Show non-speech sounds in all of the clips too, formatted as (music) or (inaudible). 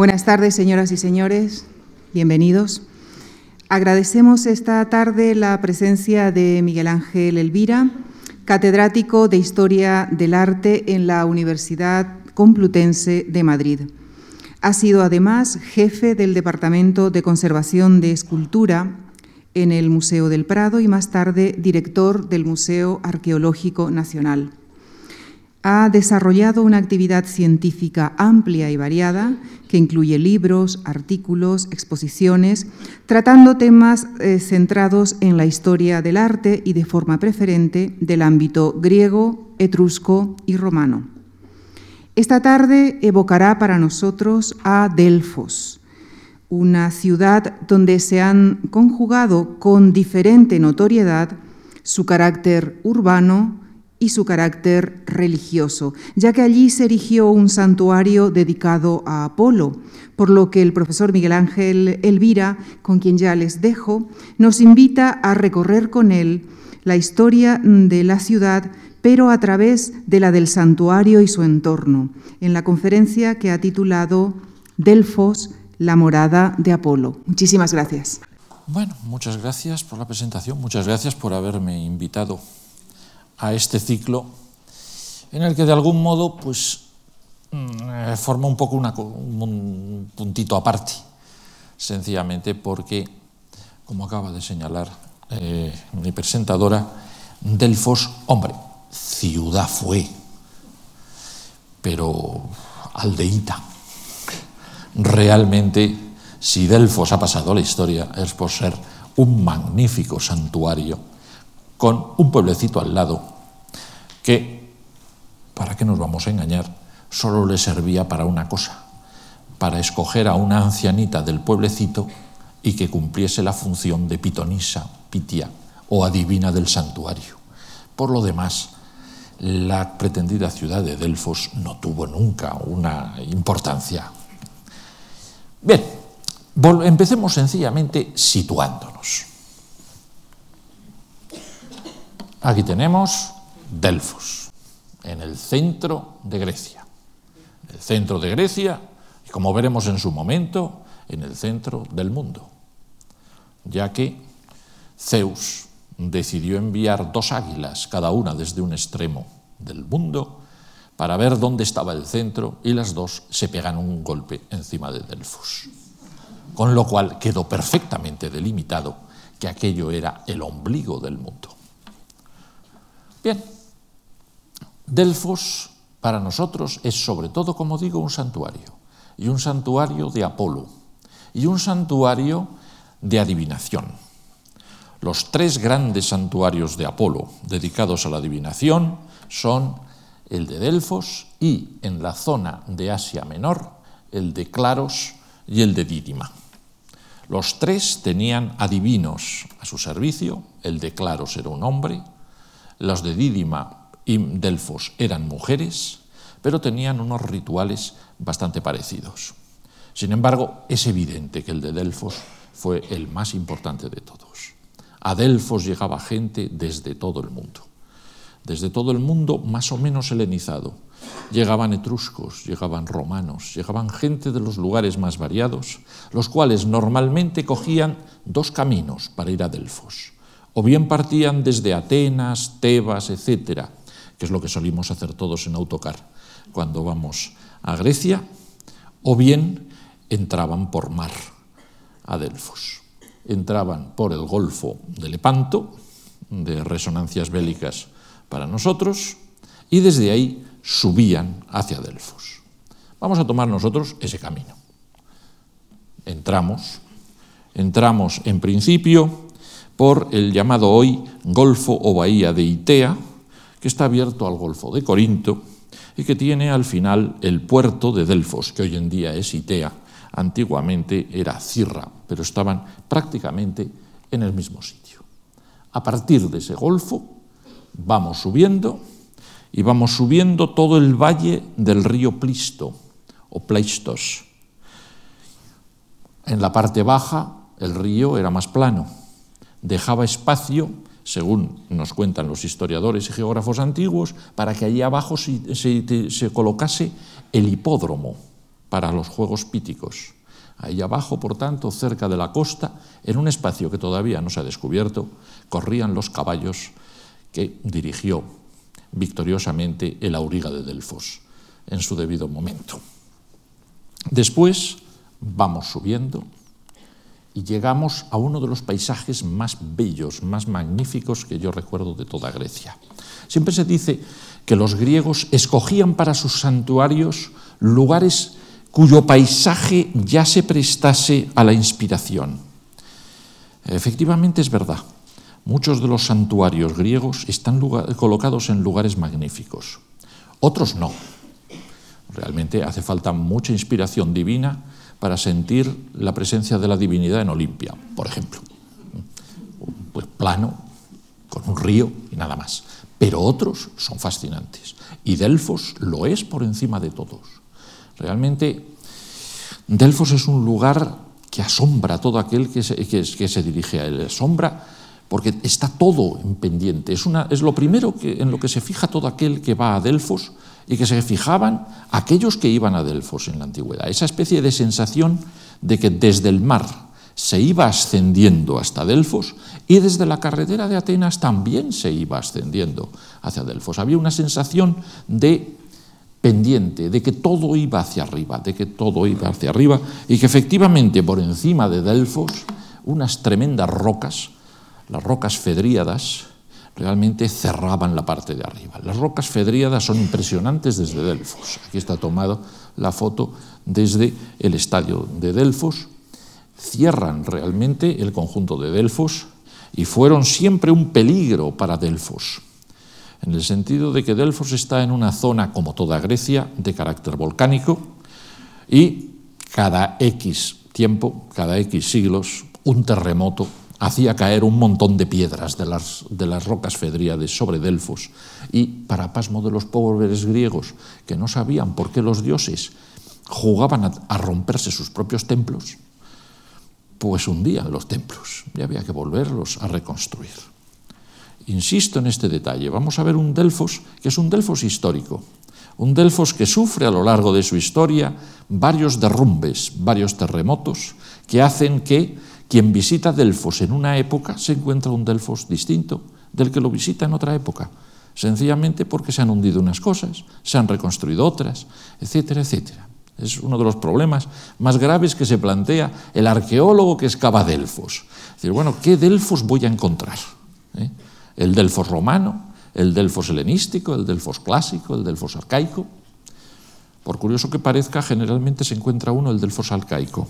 Buenas tardes, señoras y señores. Bienvenidos. Agradecemos esta tarde la presencia de Miguel Ángel Elvira, catedrático de Historia del Arte en la Universidad Complutense de Madrid. Ha sido además jefe del Departamento de Conservación de Escultura en el Museo del Prado y más tarde director del Museo Arqueológico Nacional. Ha desarrollado una actividad científica amplia y variada que incluye libros, artículos, exposiciones, tratando temas eh, centrados en la historia del arte y de forma preferente del ámbito griego, etrusco y romano. Esta tarde evocará para nosotros a Delfos, una ciudad donde se han conjugado con diferente notoriedad su carácter urbano y su carácter religioso, ya que allí se erigió un santuario dedicado a Apolo, por lo que el profesor Miguel Ángel Elvira, con quien ya les dejo, nos invita a recorrer con él la historia de la ciudad, pero a través de la del santuario y su entorno, en la conferencia que ha titulado Delfos, la morada de Apolo. Muchísimas gracias. Bueno, muchas gracias por la presentación, muchas gracias por haberme invitado a este ciclo en el que de algún modo pues mm, forma un poco un puntito aparte, sencillamente porque, como acaba de señalar eh, mi presentadora, Delfos, hombre, ciudad fue, pero aldeíta. Realmente, si Delfos ha pasado a la historia, es por ser un magnífico santuario con un pueblecito al lado que, ¿para qué nos vamos a engañar? Solo le servía para una cosa, para escoger a una ancianita del pueblecito y que cumpliese la función de pitonisa, pitia o adivina del santuario. Por lo demás, la pretendida ciudad de Delfos no tuvo nunca una importancia Bien, empecemos sencillamente situándonos. Aquí tenemos Delfos, en el centro de Grecia. El centro de Grecia, y como veremos en su momento, en el centro del mundo, ya que Zeus decidió enviar dos águilas, cada una desde un extremo del mundo, para ver dónde estaba el centro y las dos se pegan un golpe encima de Delfos. Con lo cual quedó perfectamente delimitado que aquello era el ombligo del mundo. Bien, Delfos para nosotros es sobre todo, como digo, un santuario, y un santuario de Apolo, y un santuario de adivinación. Los tres grandes santuarios de Apolo dedicados a la adivinación son el de Delfos y en la zona de Asia Menor el de Claros y el de Dídima. Los tres tenían adivinos a su servicio, el de Claros era un hombre, los de Dídima y Delfos eran mujeres, pero tenían unos rituales bastante parecidos. Sin embargo, es evidente que el de Delfos fue el más importante de todos. A Delfos llegaba gente desde todo el mundo desde todo el mundo más o menos helenizado. Llegaban etruscos, llegaban romanos, llegaban gente de los lugares más variados, los cuales normalmente cogían dos caminos para ir a Delfos. O bien partían desde Atenas, Tebas, etcétera, que es lo que solimos hacer todos en autocar cuando vamos a Grecia, o bien entraban por mar a Delfos. Entraban por el Golfo de Lepanto, de resonancias bélicas para nosotros y desde ahí subían hacia Delfos. Vamos a tomar nosotros ese camino. Entramos, entramos en principio por el llamado hoy Golfo o Bahía de Itea, que está abierto al Golfo de Corinto y que tiene al final el puerto de Delfos, que hoy en día es Itea. Antiguamente era Cirra, pero estaban prácticamente en el mismo sitio. A partir de ese golfo vamos subiendo y vamos subiendo todo el valle del río Plisto o Pleistos. En la parte baja el río era más plano, dejaba espacio, según nos cuentan los historiadores y geógrafos antiguos, para que allí abajo se, se colocase el hipódromo, para los Juegos Píticos. Ahí abajo, por tanto, cerca de la costa, en un espacio que todavía no se ha descubierto, corrían los caballos que dirigió victoriosamente el auriga de Delfos en su debido momento. Después vamos subiendo y llegamos a uno de los paisajes más bellos, más magníficos que yo recuerdo de toda Grecia. Siempre se dice que los griegos escogían para sus santuarios lugares cuyo paisaje ya se prestase a la inspiración. Efectivamente es verdad. Muchos de los santuarios griegos están colocados en lugares magníficos. Otros no. Realmente hace falta mucha inspiración divina para sentir la presencia de la divinidad en Olimpia, por ejemplo. Pues plano, con un río y nada más. Pero otros son fascinantes. Y Delfos lo es por encima de todos. Realmente, Delfos es un lugar que asombra a todo aquel que se, dirige a él. Asombra porque está todo en pendiente. Es, es lo primero que, en lo que se fija todo aquel que va a Delfos y que se fijaban aquellos que iban a Delfos en la antigüedad. Esa especie de sensación de que desde el mar se iba ascendiendo hasta Delfos y desde la carretera de Atenas también se iba ascendiendo hacia Delfos. Había una sensación de pendiente, de que todo iba hacia arriba, de que todo iba hacia arriba y que efectivamente por encima de Delfos unas tremendas rocas, las rocas fedríadas, realmente cerraban la parte de arriba. Las rocas fedríadas son impresionantes desde Delfos. Aquí está tomada la foto desde el estadio de Delfos. Cierran realmente el conjunto de Delfos y fueron siempre un peligro para Delfos, en el sentido de que Delfos está en una zona, como toda Grecia, de carácter volcánico y cada X tiempo, cada X siglos, un terremoto hacía caer un montón de piedras de las, de las rocas fedríades sobre Delfos. Y para pasmo de los pobres griegos, que no sabían por qué los dioses jugaban a, a romperse sus propios templos, pues hundían los templos y había que volverlos a reconstruir. Insisto en este detalle, vamos a ver un Delfos que es un Delfos histórico, un Delfos que sufre a lo largo de su historia varios derrumbes, varios terremotos, que hacen que quien visita Delfos en una época se encuentra un Delfos distinto del que lo visita en otra época, sencillamente porque se han hundido unas cosas, se han reconstruido otras, etcétera, etcétera. Es uno de los problemas más graves que se plantea el arqueólogo que excava Delfos. Es decir, bueno, ¿qué Delfos voy a encontrar? ¿Eh? ¿El Delfos romano? ¿El Delfos helenístico? ¿El Delfos clásico? ¿El Delfos arcaico? Por curioso que parezca, generalmente se encuentra uno el Delfos arcaico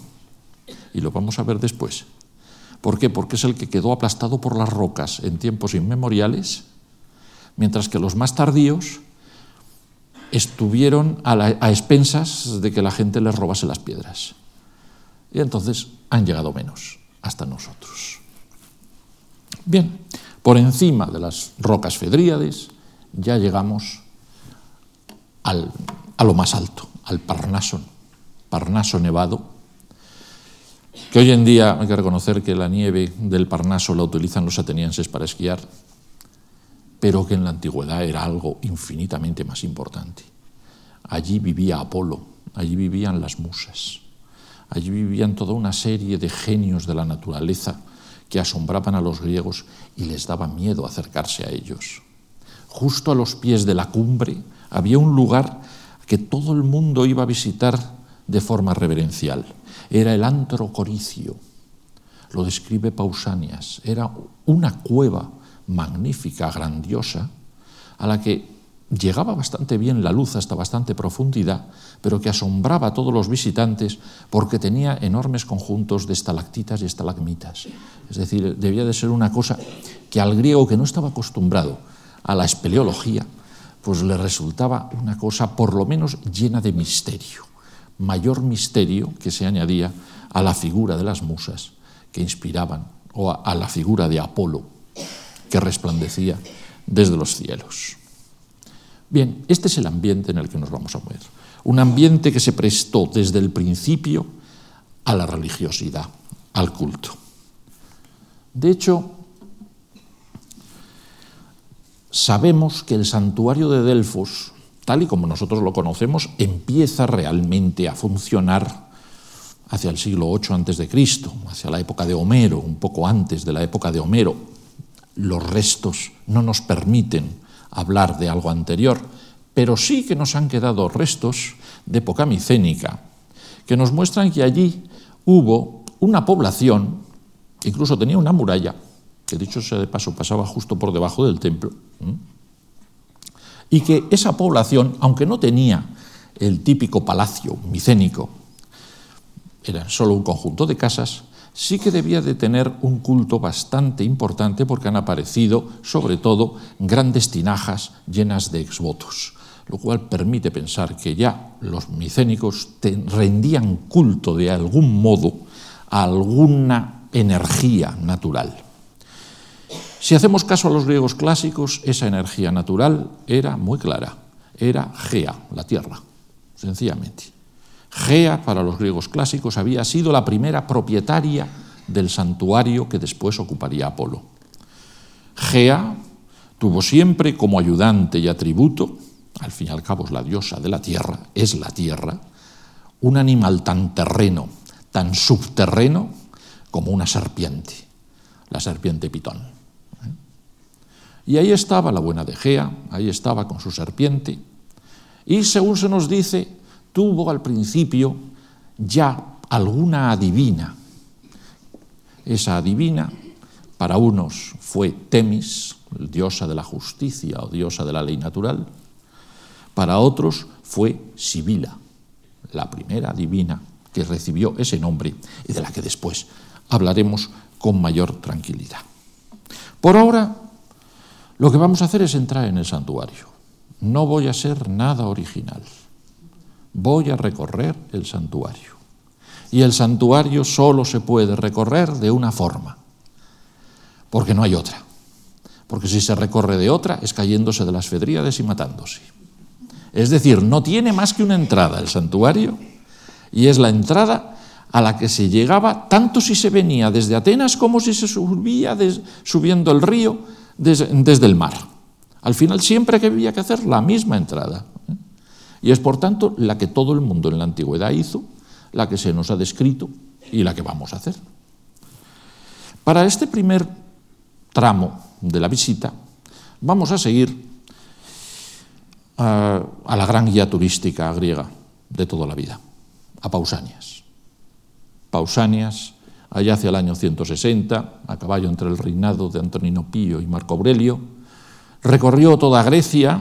y lo vamos a ver después. ¿Por qué? Porque es el que quedó aplastado por las rocas en tiempos inmemoriales, mientras que los más tardíos estuvieron a, expensas de que la gente les robase las piedras. Y entonces han llegado menos hasta nosotros. Bien, por encima de las rocas fedríades ya llegamos al, a lo más alto, al Parnaso, Parnaso nevado, que hoy en día hay que reconocer que la nieve del Parnaso la utilizan los atenienses para esquiar, pero que en la antigüedad era algo infinitamente más importante. Allí vivía Apolo, allí vivían las musas, allí vivían toda una serie de genios de la naturaleza que asombraban a los griegos y les daba miedo acercarse a ellos. Justo a los pies de la cumbre había un lugar que todo el mundo iba a visitar de forma reverencial. Era el antro coricio, lo describe Pausanias, era una cueva magnífica, grandiosa, a la que llegaba bastante bien la luz hasta bastante profundidad, pero que asombraba a todos los visitantes porque tenía enormes conjuntos de estalactitas y estalagmitas. Es decir, debía de ser una cosa que al griego que no estaba acostumbrado a la espeleología, pues le resultaba una cosa por lo menos llena de misterio mayor misterio que se añadía a la figura de las musas que inspiraban, o a, la figura de Apolo que resplandecía desde los cielos. Bien, este es el ambiente en el que nos vamos a mover. Un ambiente que se prestó desde el principio a la religiosidad, al culto. De hecho, sabemos que el santuario de Delfos tal y como nosotros lo conocemos, empieza realmente a funcionar hacia el siglo VIII antes de Cristo, hacia la época de Homero, un poco antes de la época de Homero. Los restos no nos permiten hablar de algo anterior, pero sí que nos han quedado restos de época micénica, que nos muestran que allí hubo una población, incluso tenía una muralla, que dicho sea de paso pasaba justo por debajo del templo, y que esa población, aunque no tenía el típico palacio micénico, era solo un conjunto de casas, sí que debía de tener un culto bastante importante porque han aparecido, sobre todo, grandes tinajas llenas de exvotos, lo cual permite pensar que ya los micénicos rendían culto de algún modo a alguna energía natural. Si hacemos caso a los griegos clásicos, esa energía natural era muy clara, era Gea, la tierra, sencillamente. Gea, para los griegos clásicos, había sido la primera propietaria del santuario que después ocuparía Apolo. Gea tuvo siempre como ayudante y atributo, al fin y al cabo es la diosa de la tierra, es la tierra, un animal tan terreno, tan subterreno como una serpiente, la serpiente pitón. Y ahí estaba la buena de Gea, ahí estaba con su serpiente, y según se nos dice, tuvo al principio ya alguna adivina. Esa adivina para unos fue Temis, diosa de la justicia o diosa de la ley natural, para otros fue Sibila, la primera adivina que recibió ese nombre y de la que después hablaremos con mayor tranquilidad. Por ahora, lo que vamos a hacer es entrar en el santuario. No voy a ser nada original voy a recorrer el santuario. Y el santuario solo se puede recorrer de una forma, porque no hay otra. Porque si se recorre de otra es cayéndose de las fedríades y matándose. Es decir, no tiene más que una entrada el santuario y es la entrada a la que se llegaba tanto si se venía desde Atenas como si se subía subiendo el río desde, el mar. Al final siempre que había que hacer la misma entrada. Y es por tanto la que todo el mundo en la antigüedad hizo, la que se nos ha descrito y la que vamos a hacer. Para este primer tramo de la visita vamos a seguir a, la gran guía turística griega de toda la vida, a Pausanias. Pausanias, allá hacia el año 160, a caballo entre el reinado de Antonino Pío y Marco Aurelio, recorrió toda Grecia,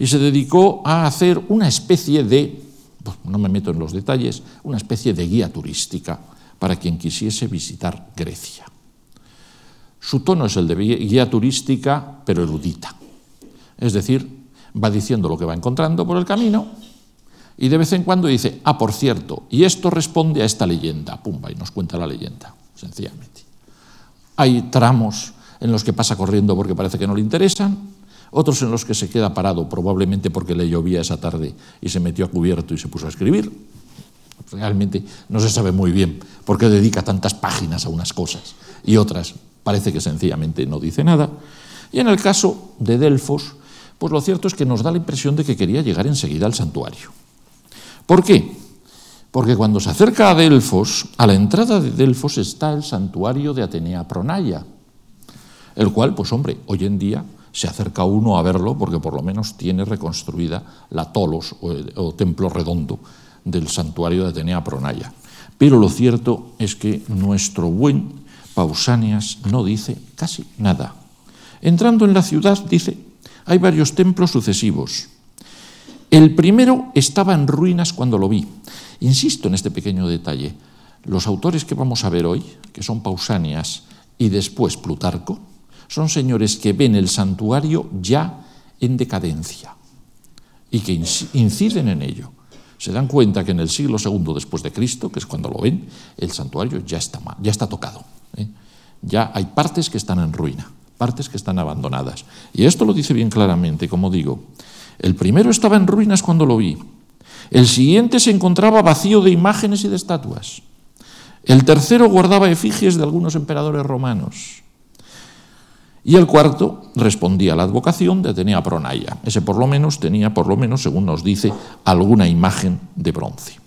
y se dedicó a hacer una especie de, pues, no me meto en los detalles, una especie de guía turística para quien quisiese visitar Grecia. Su tono es el de guía turística, pero erudita. Es decir, va diciendo lo que va encontrando por el camino y de vez en cuando dice, ah, por cierto, y esto responde a esta leyenda, pumba, y nos cuenta la leyenda, sencillamente. Hay tramos en los que pasa corriendo porque parece que no le interesan, otros en los que se queda parado, probablemente porque le llovía esa tarde y se metió a cubierto y se puso a escribir. Realmente no se sabe muy bien por qué dedica tantas páginas a unas cosas y otras parece que sencillamente no dice nada. Y en el caso de Delfos, pues lo cierto es que nos da la impresión de que quería llegar enseguida al santuario. ¿Por qué? Porque cuando se acerca a Delfos, a la entrada de Delfos está el santuario de Atenea Pronaya, el cual, pues hombre, hoy en día se acerca uno a verlo porque por lo menos tiene reconstruida la tolos o, templo redondo del santuario de Atenea Pronaya. Pero lo cierto es que nuestro buen Pausanias no dice casi nada. Entrando en la ciudad dice, hay varios templos sucesivos. El primero estaba en ruinas cuando lo vi. Insisto en este pequeño detalle. Los autores que vamos a ver hoy, que son Pausanias y después Plutarco, son señores que ven el santuario ya en decadencia y que inciden en ello. Se dan cuenta que en el siglo II después de Cristo, que es cuando lo ven, el santuario ya está, ya está tocado. ¿eh? Ya hay partes que están en ruina, partes que están abandonadas. Y esto lo dice bien claramente, como digo. El primero estaba en ruinas cuando lo vi. El siguiente se encontraba vacío de imágenes y de estatuas. El tercero guardaba efigies de algunos emperadores romanos. Y el cuarto respondía a la advocación de Atenea Pronaia. Ese por lo menos tenía, por lo menos, según nos dice, alguna imagen de bronce.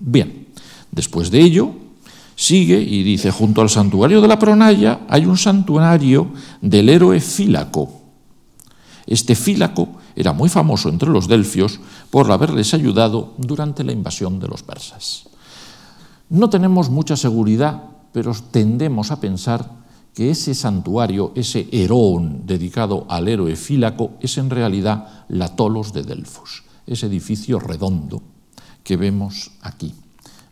Bien, después de ello, sigue y dice, junto al santuario de la Pronaya hay un santuario del héroe Fílaco. Este Fílaco era muy famoso entre los delfios por haberles ayudado durante la invasión de los persas. No tenemos mucha seguridad, pero tendemos a pensar que ese santuario, ese Herón dedicado al héroe Fílaco, es en realidad la Tolos de Delfos, ese edificio redondo que vemos aquí.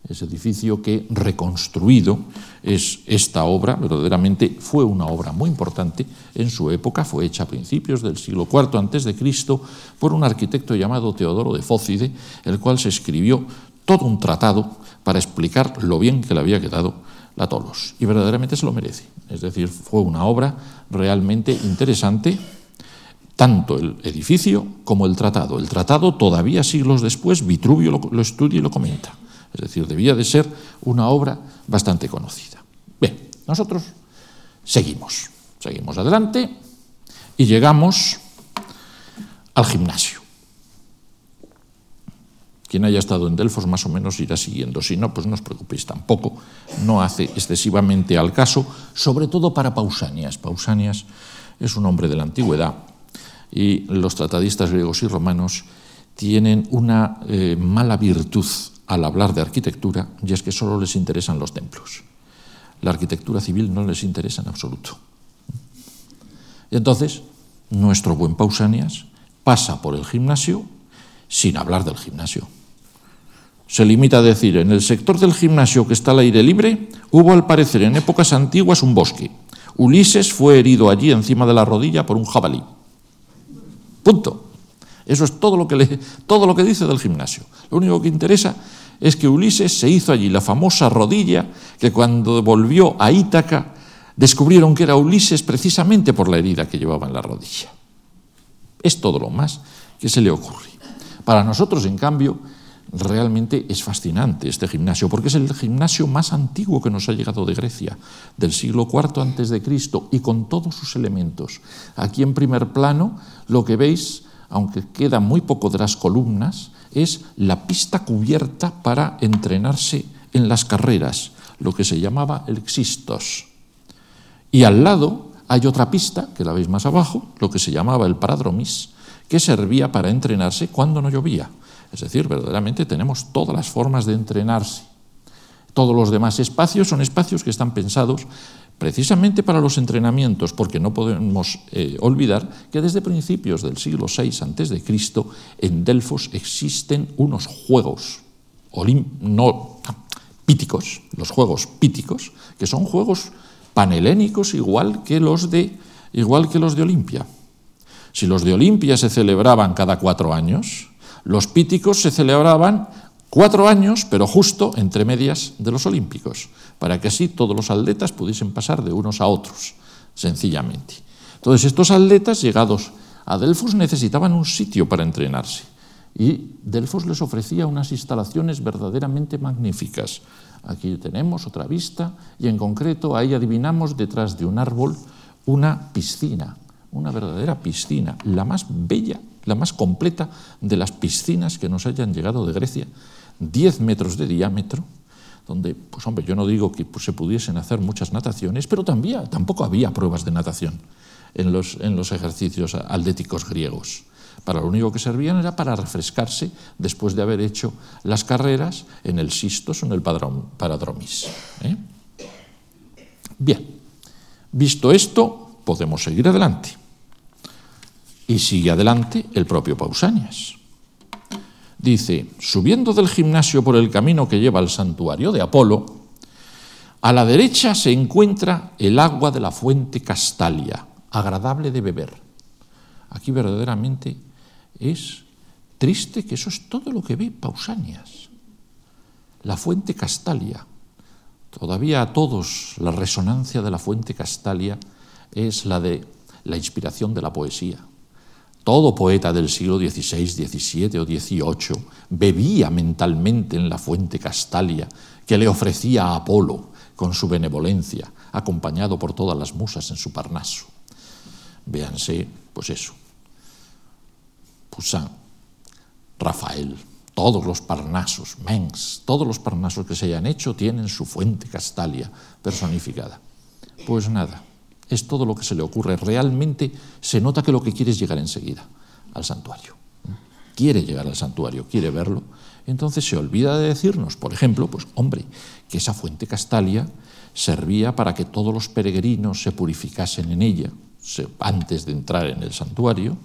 Ese edificio que reconstruido es esta obra, verdaderamente fue una obra muy importante en su época, fue hecha a principios del siglo IV antes de Cristo por un arquitecto llamado Teodoro de Fócide, el cual se escribió todo un tratado para explicar lo bien que le había quedado la Tolos. Y verdaderamente se lo merece. Es decir, fue una obra realmente interesante, tanto el edificio como el tratado. El tratado, todavía siglos después, Vitruvio lo, estudia y lo comenta. Es decir, debía de ser una obra bastante conocida. Bien, nosotros seguimos, seguimos adelante y llegamos al gimnasio. Quien haya estado en Delfos más o menos irá siguiendo. Si no, pues no os preocupéis tampoco. No hace excesivamente al caso, sobre todo para Pausanias. Pausanias es un hombre de la antigüedad y los tratadistas griegos y romanos tienen una eh, mala virtud al hablar de arquitectura y es que solo les interesan los templos. La arquitectura civil no les interesa en absoluto. Y entonces, nuestro buen Pausanias pasa por el gimnasio sin hablar del gimnasio se limita a decir, en el sector del gimnasio que está al aire libre, hubo al parecer en épocas antiguas un bosque. Ulises fue herido allí encima de la rodilla por un jabalí. Punto. Eso es todo lo que, todo lo que dice del gimnasio. Lo único que interesa es que Ulises se hizo allí la famosa rodilla que cuando volvió a Ítaca descubrieron que era Ulises precisamente por la herida que llevaba en la rodilla. Es todo lo más que se le ocurre. Para nosotros, en cambio, realmente es fascinante este gimnasio, porque es el gimnasio más antiguo que nos ha llegado de Grecia, del siglo IV antes de Cristo, y con todos sus elementos. Aquí en primer plano lo que veis, aunque queda muy poco de las columnas, es la pista cubierta para entrenarse en las carreras, lo que se llamaba el xistos. Y al lado hay otra pista, que la veis más abajo, lo que se llamaba el paradromis, que servía para entrenarse cuando no llovía. Es decir, verdaderamente tenemos todas las formas de entrenarse. Todos los demás espacios son espacios que están pensados precisamente para los entrenamientos, porque no podemos eh, olvidar que desde principios del siglo VI a.C. en Delfos existen unos juegos no, píticos, los juegos píticos, que son juegos panhelénicos igual que los de, igual que los de Olimpia. Si los de Olimpia se celebraban cada cuatro años, los píticos se celebraban cuatro años, pero justo entre medias de los olímpicos, para que así todos los atletas pudiesen pasar de unos a otros, sencillamente. Entonces, estos atletas llegados a Delfos necesitaban un sitio para entrenarse. Y Delfos les ofrecía unas instalaciones verdaderamente magníficas. Aquí tenemos otra vista y en concreto ahí adivinamos detrás de un árbol una piscina, una verdadera piscina, la más bella la más completa de las piscinas que nos hayan llegado de Grecia, 10 metros de diámetro, donde, pues hombre, yo no digo que pues, se pudiesen hacer muchas nataciones, pero también, tampoco había pruebas de natación en los, en los ejercicios atléticos griegos. Para lo único que servían era para refrescarse después de haber hecho las carreras en el Sistos o en el Paradromis. ¿eh? Bien, visto esto, podemos seguir adelante. Y sigue adelante el propio Pausanias. Dice, subiendo del gimnasio por el camino que lleva al santuario de Apolo, a la derecha se encuentra el agua de la fuente Castalia, agradable de beber. Aquí verdaderamente es triste que eso es todo lo que ve Pausanias. La fuente Castalia. Todavía a todos la resonancia de la fuente Castalia es la de la inspiración de la poesía. Todo poeta del siglo XVI, XVII o XVIII bebía mentalmente en la fuente Castalia que le ofrecía a Apolo con su benevolencia, acompañado por todas las musas en su Parnaso. Véanse, pues eso, Poussin, Rafael, todos los Parnasos, Mengs, todos los Parnasos que se hayan hecho tienen su fuente Castalia personificada. Pues nada, es todo lo que se le ocurre. Realmente se nota que lo que quiere es llegar enseguida al santuario. Quiere llegar al santuario, quiere verlo. Entonces se olvida de decirnos, por ejemplo, pues hombre, que esa fuente Castalia servía para que todos los peregrinos se purificasen en ella antes de entrar en el santuario,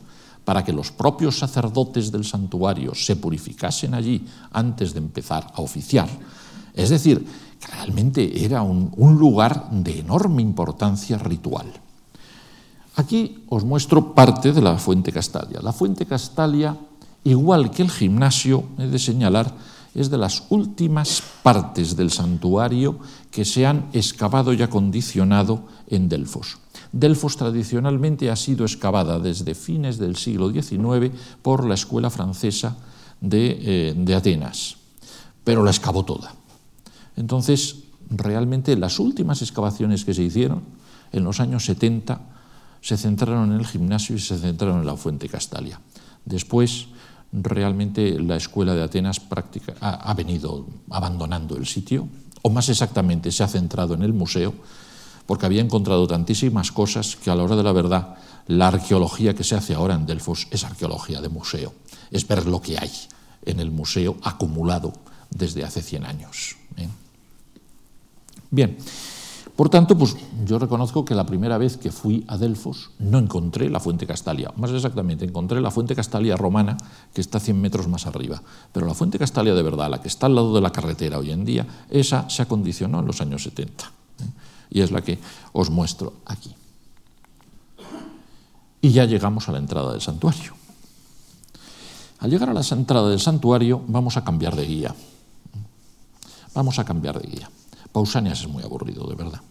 para que los propios sacerdotes del santuario se purificasen allí antes de empezar a oficiar. Es decir, realmente era un, lugar de enorme importancia ritual. Aquí os muestro parte de la fuente Castalia. La fuente Castalia, igual que el gimnasio, he de señalar, es de las últimas partes del santuario que se han excavado y acondicionado en Delfos. Delfos tradicionalmente ha sido excavada desde fines del siglo XIX por la escuela francesa de, eh, de Atenas, pero la excavó toda. Entonces, realmente las últimas excavaciones que se hicieron en los años 70 se centraron en el gimnasio y se centraron en la fuente Castalia. Después, realmente la escuela de Atenas ha, venido abandonando el sitio, o más exactamente se ha centrado en el museo, porque había encontrado tantísimas cosas que a la hora de la verdad la arqueología que se hace ahora en Delfos es arqueología de museo, es ver lo que hay en el museo acumulado desde hace 100 años. Bien, por tanto, pues yo reconozco que la primera vez que fui a Delfos no encontré la fuente Castalia, más exactamente encontré la fuente Castalia romana que está 100 metros más arriba, pero la fuente Castalia de verdad, la que está al lado de la carretera hoy en día, esa se acondicionó en los años 70 ¿eh? y es la que os muestro aquí. Y ya llegamos a la entrada del santuario. Al llegar a la entrada del santuario vamos a cambiar de guía. Vamos a cambiar de guía. Pausanias es muy aburrido, de verdad.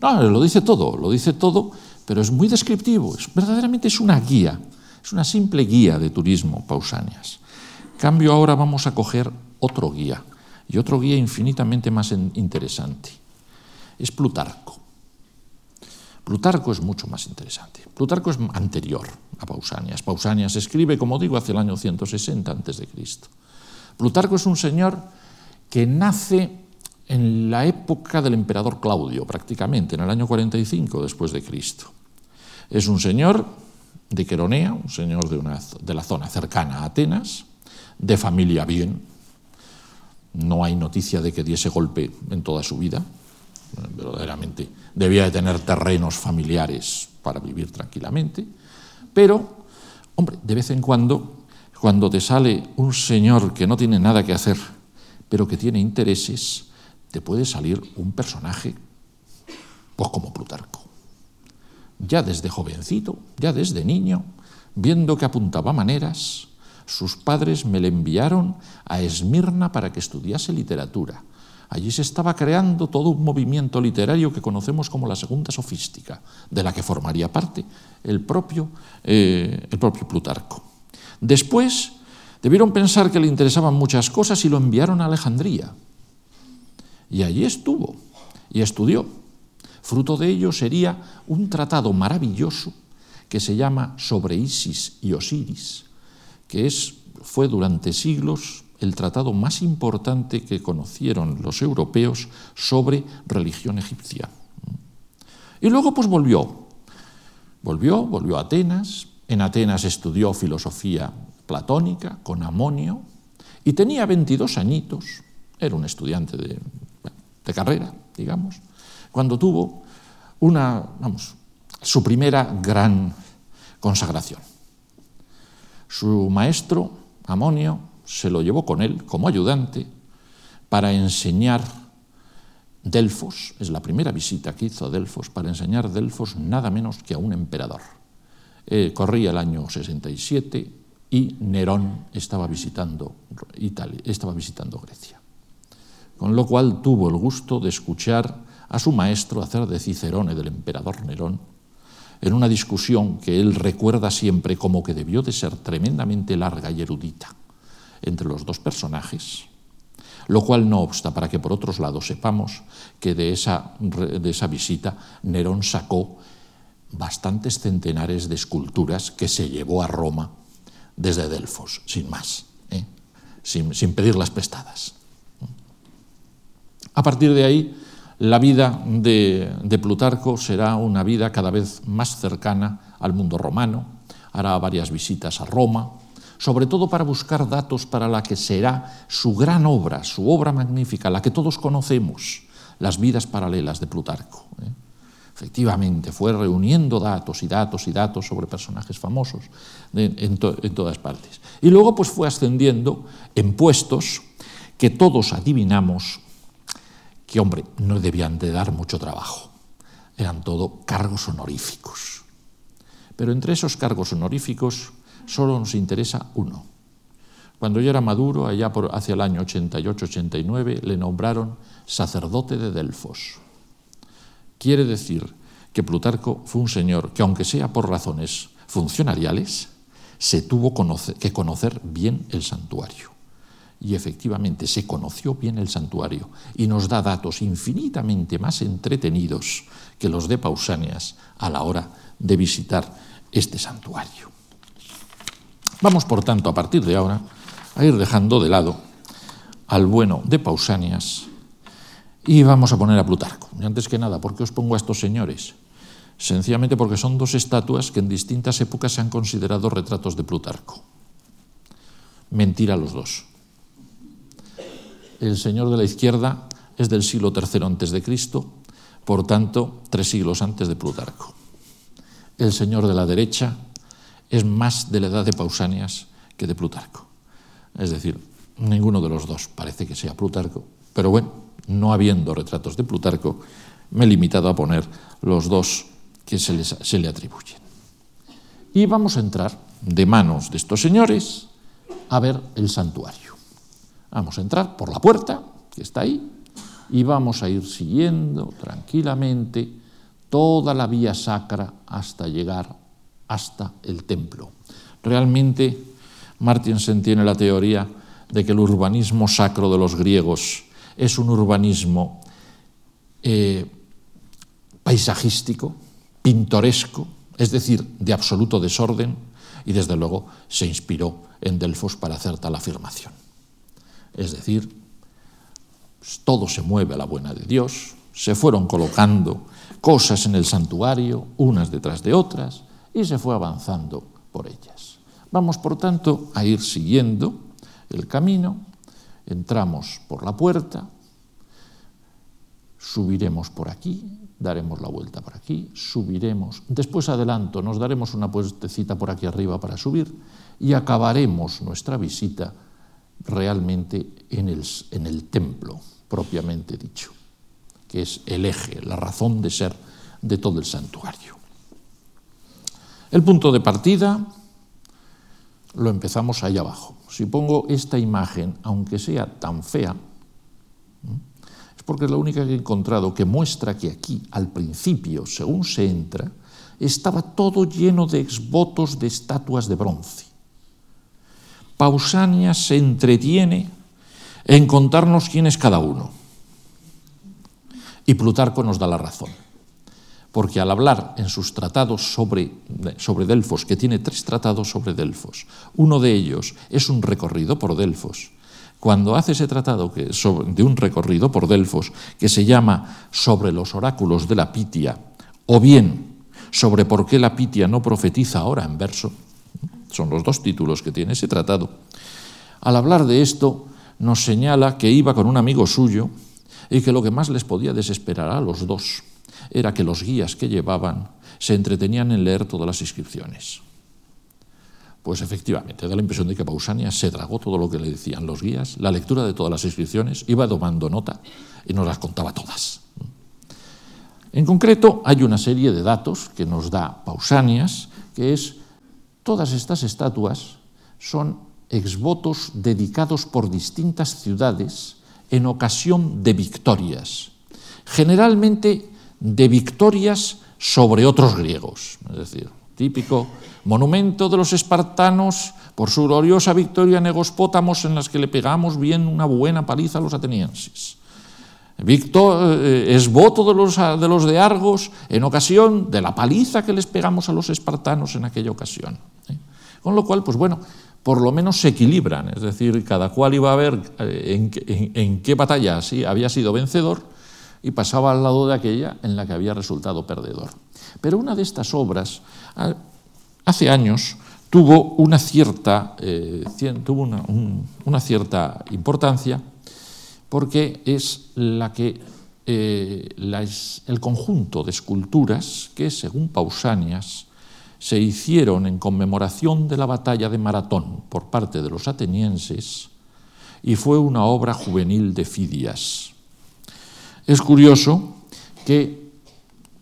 No, lo dice todo, lo dice todo, pero es muy descriptivo, es, verdaderamente es una guía, es una simple guía de turismo, Pausanias. Cambio ahora vamos a coger otro guía, y otro guía infinitamente más interesante. Es Plutarco. Plutarco es mucho más interesante. Plutarco es anterior a Pausanias. Pausanias escribe, como digo, hacia el año 160 a.C. Plutarco es un señor que nace en la época del emperador Claudio, prácticamente, en el año 45 después de Cristo. Es un señor de Queronea, un señor de, una, de la zona cercana a Atenas, de familia bien. No hay noticia de que diese golpe en toda su vida. Verdaderamente debía de tener terrenos familiares para vivir tranquilamente. Pero, hombre, de vez en cuando, cuando te sale un señor que no tiene nada que hacer, pero que tiene intereses, te puede salir un personaje, pues como Plutarco. Ya desde jovencito, ya desde niño, viendo que apuntaba maneras, sus padres me le enviaron a Esmirna para que estudiase literatura. Allí se estaba creando todo un movimiento literario que conocemos como la segunda sofística, de la que formaría parte el propio, eh, el propio Plutarco. Después debieron pensar que le interesaban muchas cosas y lo enviaron a Alejandría. Y allí estuvo y estudió. Fruto de ello sería un tratado maravilloso que se llama Sobre Isis y Osiris, que es, fue durante siglos el tratado más importante que conocieron los europeos sobre religión egipcia. Y luego pues volvió, volvió, volvió a Atenas, en Atenas estudió filosofía platónica con Amonio y tenía 22 añitos, era un estudiante de de carrera, digamos, cuando tuvo una, vamos, su primera gran consagración. Su maestro, Amonio, se lo llevó con él como ayudante para enseñar Delfos, es la primera visita que hizo a Delfos, para enseñar Delfos nada menos que a un emperador. Eh, corría el año 67 y Nerón estaba visitando, Italia, estaba visitando Grecia con lo cual tuvo el gusto de escuchar a su maestro hacer de Cicerone del emperador Nerón en una discusión que él recuerda siempre como que debió de ser tremendamente larga y erudita entre los dos personajes, Lo cual no obsta para que por otros lados sepamos que de esa, de esa visita Nerón sacó bastantes centenares de esculturas que se llevó a Roma desde Delfos, sin más, ¿eh? sin, sin pedirlas prestadas. A partir de ahí, la vida de, Plutarco será una vida cada vez más cercana al mundo romano, hará varias visitas a Roma, sobre todo para buscar datos para la que será su gran obra, su obra magnífica, la que todos conocemos, las vidas paralelas de Plutarco. ¿eh? Efectivamente, fue reuniendo datos y datos y datos sobre personajes famosos en, en todas partes. Y luego pues fue ascendiendo en puestos que todos adivinamos que, hombre, no debían de dar mucho trabajo. Eran todo cargos honoríficos. Pero entre esos cargos honoríficos solo nos interesa uno. Cuando yo era maduro, allá por, hacia el año 88-89, le nombraron sacerdote de Delfos. Quiere decir que Plutarco fue un señor que, aunque sea por razones funcionariales, se tuvo que conocer bien el santuario. Y efectivamente se conoció bien el santuario y nos da datos infinitamente más entretenidos que los de Pausanias a la hora de visitar este santuario. Vamos, por tanto, a partir de ahora, a ir dejando de lado al bueno de Pausanias y vamos a poner a Plutarco. Y antes que nada, ¿por qué os pongo a estos señores? Sencillamente porque son dos estatuas que en distintas épocas se han considerado retratos de Plutarco. Mentira los dos el señor de la izquierda es del siglo III antes de Cristo, por tanto, tres siglos antes de Plutarco. El señor de la derecha es más de la edad de Pausanias que de Plutarco. Es decir, ninguno de los dos parece que sea Plutarco, pero bueno, no habiendo retratos de Plutarco, me he limitado a poner los dos que se, les, se le atribuyen. Y vamos a entrar de manos de estos señores a ver el santuario. Vamos a entrar por la puerta, que está ahí, y vamos a ir siguiendo tranquilamente toda la vía sacra hasta llegar hasta el templo. Realmente, Martinsen tiene la teoría de que el urbanismo sacro de los griegos es un urbanismo eh, paisajístico, pintoresco, es decir, de absoluto desorden, y desde luego se inspiró en Delfos para hacer tal afirmación. Es decir, pues, todo se mueve a la buena de Dios, se fueron colocando cosas en el santuario, unas detrás de otras, y se fue avanzando por ellas. Vamos, por tanto, a ir siguiendo el camino, entramos por la puerta, subiremos por aquí, daremos la vuelta por aquí, subiremos, después adelanto, nos daremos una puestecita por aquí arriba para subir y acabaremos nuestra visita realmente en el, en el templo propiamente dicho, que es el eje, la razón de ser de todo el santuario. El punto de partida lo empezamos ahí abajo. Si pongo esta imagen, aunque sea tan fea, es porque es la única que he encontrado que muestra que aquí, al principio, según se entra, estaba todo lleno de exvotos de estatuas de bronce. Pausanias se entretiene en contarnos quién es cada uno. Y Plutarco nos da la razón, porque al hablar en sus tratados sobre, sobre Delfos, que tiene tres tratados sobre Delfos, uno de ellos es un recorrido por Delfos, cuando hace ese tratado de un recorrido por Delfos que se llama Sobre los oráculos de la Pitia, o bien sobre por qué la Pitia no profetiza ahora en verso, son los dos títulos que tiene ese tratado. Al hablar de esto, nos señala que iba con un amigo suyo y que lo que más les podía desesperar a los dos era que los guías que llevaban se entretenían en leer todas las inscripciones. Pues efectivamente, da la impresión de que Pausania se tragó todo lo que le decían los guías, la lectura de todas las inscripciones, iba tomando nota y nos las contaba todas. En concreto, hay una serie de datos que nos da Pausanias, que es Todas estas estatuas son exvotos dedicados por distintas ciudades en ocasión de victorias, generalmente de victorias sobre otros griegos, es decir, típico monumento de los espartanos por su gloriosa victoria en Egospótamos en las que le pegamos bien una buena paliza a los atenienses. Víctor eh, de los de Argos en ocasión de la paliza que les pegamos a los espartanos en aquella ocasión. ¿Eh? Con lo cual, pues bueno, por lo menos se equilibran, es decir, cada cual iba a ver eh, en, qué batalla había sido vencedor y pasaba al lado de aquella en la que había resultado perdedor. Pero una de estas obras, hace años, tuvo una cierta, tuvo una cierta importancia porque es la que eh, el conjunto de esculturas que, según Pausanias, se hicieron en conmemoración de la batalla de Maratón por parte de los atenienses y fue una obra juvenil de Fidias. Es curioso que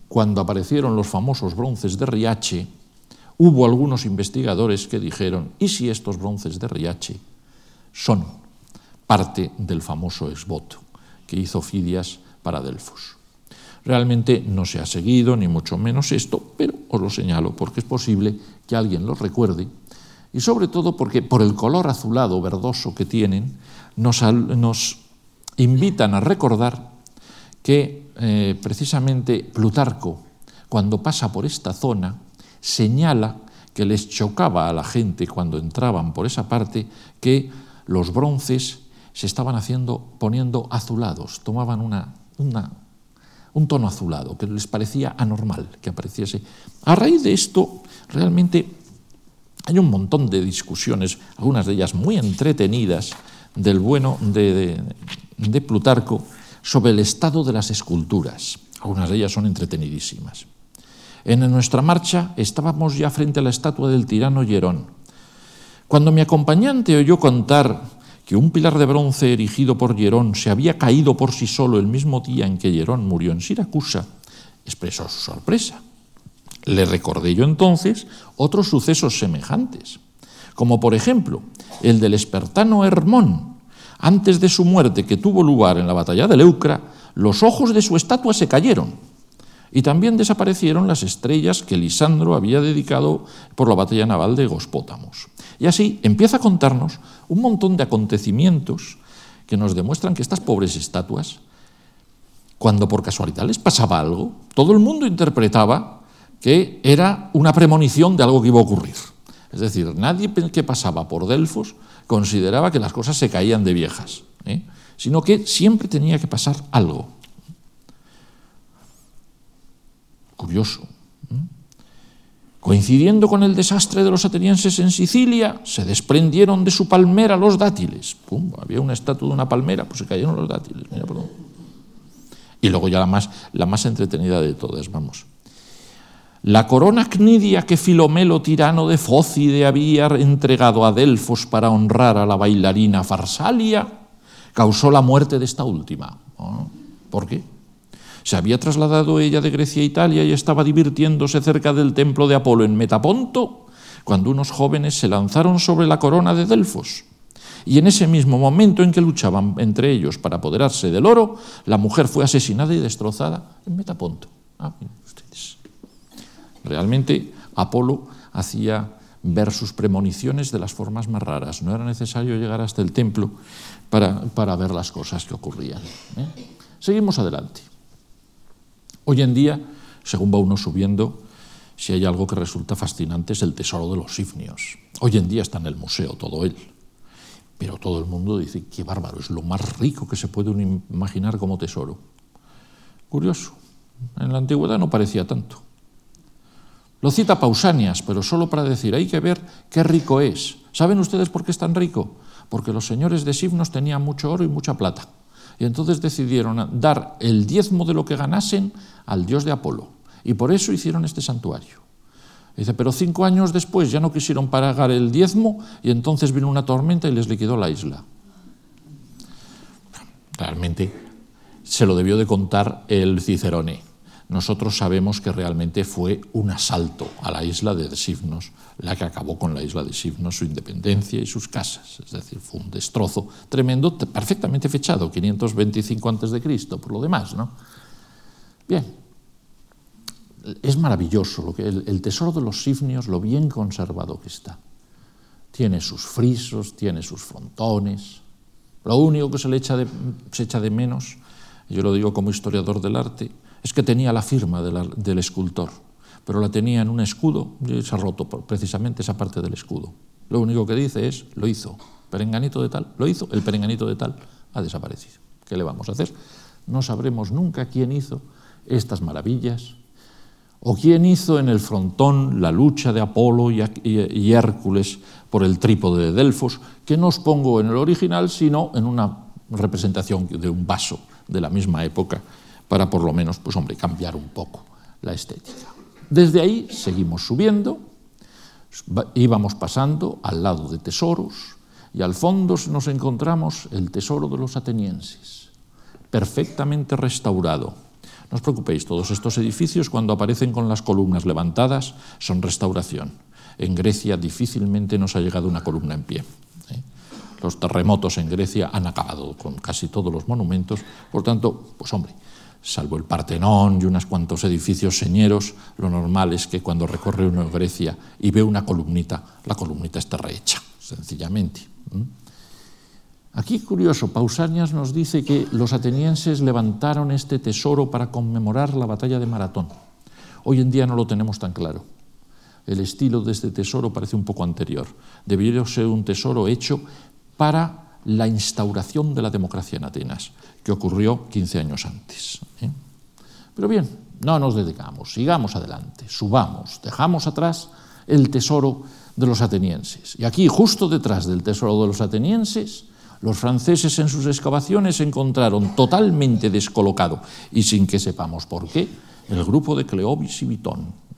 cuando aparecieron los famosos bronces de Riache, hubo algunos investigadores que dijeron, ¿y si estos bronces de Riache son parte del famoso esboto que hizo Fidias para Delfos. Realmente no se ha seguido, ni mucho menos esto, pero os lo señalo porque es posible que alguien lo recuerde. Y sobre todo porque por el color azulado verdoso que tienen, nos, invitan a recordar que eh, precisamente Plutarco, cuando pasa por esta zona, señala que les chocaba a la gente cuando entraban por esa parte que los bronces se estaban haciendo, poniendo azulados, tomaban una, un tono azulado que les parecía anormal que apareciese. A raíz de esto, realmente hay un montón de discusiones, algunas de ellas muy entretenidas, del bueno de, de Plutarco sobre el estado de las esculturas. Algunas de ellas son entretenidísimas. En nuestra marcha estábamos ya frente a la estatua del tirano Hierón. Cuando mi acompañante oyó contar que un pilar de bronce erigido por Hierón se había caído por sí solo el mismo día en que Hierón murió en Siracusa, expresó su sorpresa. Le recordé yo entonces otros sucesos semejantes, como por ejemplo el del espartano Hermón. Antes de su muerte, que tuvo lugar en la batalla de Leucra, los ojos de su estatua se cayeron y también desaparecieron las estrellas que Lisandro había dedicado por la batalla naval de Gospótamos. Y así empieza a contarnos un montón de acontecimientos que nos demuestran que estas pobres estatuas, cuando por casualidad les pasaba algo, todo el mundo interpretaba que era una premonición de algo que iba a ocurrir. Es decir, nadie que pasaba por Delfos consideraba que las cosas se caían de viejas, ¿eh? sino que siempre tenía que pasar algo. Curioso. Coincidiendo con el desastre de los atenienses en Sicilia, se desprendieron de su palmera los dátiles. había una estatua de una palmera, pues se cayeron los dátiles. Y luego ya la más, la más entretenida de todas, vamos. La corona cnidia que Filomelo, tirano de Fócide, había entregado a Delfos para honrar a la bailarina Farsalia, causó la muerte de esta última. ¿Por qué? Se había trasladado ella de Grecia a Italia y estaba divirtiéndose cerca del templo de Apolo en Metaponto, cuando unos jóvenes se lanzaron sobre la corona de Delfos. Y en ese mismo momento en que luchaban entre ellos para apoderarse del oro, la mujer fue asesinada y destrozada en Metaponto. Ah, ustedes. Realmente Apolo hacía ver sus premoniciones de las formas más raras. No era necesario llegar hasta el templo para, para ver las cosas que ocurrían. ¿eh? Seguimos adelante. Hoy en día, según va uno subiendo, si hay algo que resulta fascinante es el tesoro de los sifnios. Hoy en día está en el museo todo él. Pero todo el mundo dice, qué bárbaro, es lo más rico que se puede imaginar como tesoro. Curioso, en la antigüedad no parecía tanto. Lo cita Pausanias, pero solo para decir, hay que ver qué rico es. ¿Saben ustedes por qué es tan rico? Porque los señores de Sifnos tenían mucho oro y mucha plata. Y entonces decidieron dar el diezmo de lo que ganasen al dios de Apolo. Y por eso hicieron este santuario. Dice, pero cinco años después ya no quisieron pagar el diezmo y entonces vino una tormenta y les liquidó la isla. Realmente se lo debió de contar el Cicerone nosotros sabemos que realmente fue un asalto a la isla de Sifnos, la que acabó con la isla de Sifnos, su independencia y sus casas. Es decir, fue un destrozo tremendo, perfectamente fechado, 525 a.C., por lo demás. ¿no? Bien, es maravilloso lo que, el, tesoro de los sifnios, lo bien conservado que está. Tiene sus frisos, tiene sus frontones. Lo único que se le echa de, se echa de menos, yo lo digo como historiador del arte, es que tenía la firma del escultor, pero la tenía en un escudo y se ha roto precisamente esa parte del escudo. Lo único que dice es, lo hizo, perenganito de tal, lo hizo, el perenganito de tal ha desaparecido. ¿Qué le vamos a hacer? No sabremos nunca quién hizo estas maravillas, o quién hizo en el frontón la lucha de Apolo y, Hércules por el trípode de Delfos, que no os pongo en el original, sino en una representación de un vaso de la misma época, para por lo menos, pues hombre, cambiar un poco la estética. Desde ahí seguimos subiendo, íbamos pasando al lado de tesoros, y al fondo nos encontramos el tesoro de los atenienses, perfectamente restaurado no os preocupéis, todos estos edificios cuando aparecen con las columnas levantadas son restauración. En Grecia difícilmente nos ha llegado una columna en pie. ¿eh? Los terremotos en Grecia han acabado con casi todos los monumentos, por tanto, pues hombre, salvo el Partenón y unos cuantos edificios señeros, lo normal es que cuando recorre uno Grecia y ve una columnita, la columnita está rehecha, sencillamente. Aquí, curioso, Pausanias nos dice que los atenienses levantaron este tesoro para conmemorar la batalla de Maratón. Hoy en día no lo tenemos tan claro. El estilo de este tesoro parece un poco anterior. Debería ser un tesoro hecho para la instauración de la democracia en Atenas, que ocurrió 15 años antes. ¿eh? Pero bien, no nos dedicamos, sigamos adelante, subamos, dejamos atrás el tesoro de los atenienses. Y aquí, justo detrás del tesoro de los atenienses, los franceses en sus excavaciones encontraron totalmente descolocado, y sin que sepamos por qué, el grupo de Cleobis y Vitón.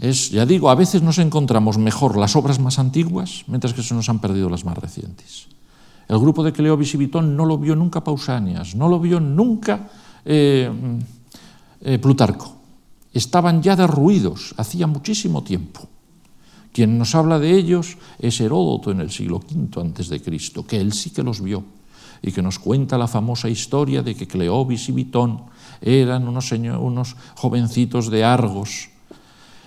Es, ya digo, a veces nos encontramos mejor las obras más antiguas, mientras que se nos han perdido las más recientes. El grupo de Cleobis y Vitón no lo vio nunca Pausanias, no lo vio nunca eh, eh, Plutarco. Estaban ya derruidos hacía muchísimo tiempo. Quien nos habla de ellos es Heródoto en el siglo V antes de Cristo, que él sí que los vio y que nos cuenta la famosa historia de que Cleobis y Bitón eran unos jovencitos de Argos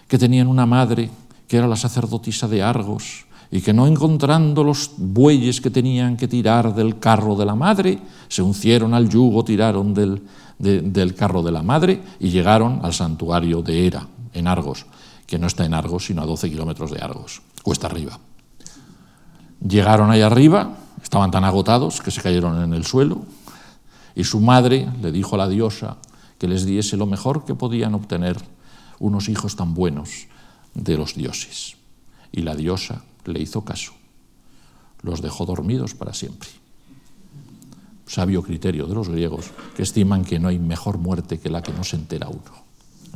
que tenían una madre que era la sacerdotisa de Argos y que no encontrando los bueyes que tenían que tirar del carro de la madre, se uncieron al yugo, tiraron del, del carro de la madre y llegaron al santuario de Hera, en Argos que no está en Argos, sino a 12 kilómetros de Argos, cuesta arriba. Llegaron ahí arriba, estaban tan agotados que se cayeron en el suelo, y su madre le dijo a la diosa que les diese lo mejor que podían obtener unos hijos tan buenos de los dioses. Y la diosa le hizo caso, los dejó dormidos para siempre. Sabio criterio de los griegos que estiman que no hay mejor muerte que la que no se entera uno.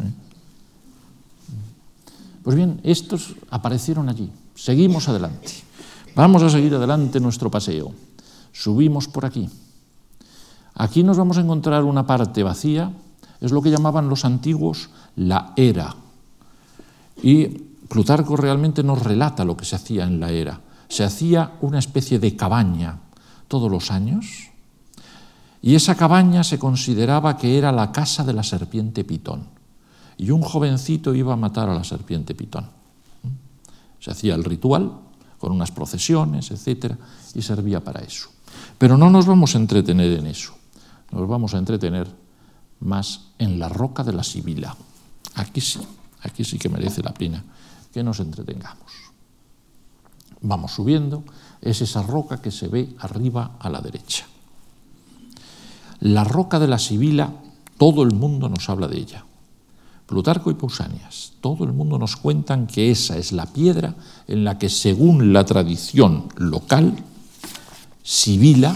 ¿eh? Pues bien, estos aparecieron allí. Seguimos adelante. Vamos a seguir adelante nuestro paseo. Subimos por aquí. Aquí nos vamos a encontrar una parte vacía, es lo que llamaban los antiguos la era. Y Plutarco realmente nos relata lo que se hacía en la era. Se hacía una especie de cabaña todos los años, y esa cabaña se consideraba que era la casa de la serpiente Pitón y un jovencito iba a matar a la serpiente pitón. Se hacía el ritual con unas procesiones, etcétera, y servía para eso. Pero no nos vamos a entretener en eso. Nos vamos a entretener más en la roca de la Sibila. Aquí sí, aquí sí que merece la pena que nos entretengamos. Vamos subiendo, es esa roca que se ve arriba a la derecha. La roca de la Sibila, todo el mundo nos habla de ella. Plutarco y Pausanias, todo el mundo nos cuentan que esa es la piedra en la que, según la tradición local, Sibila,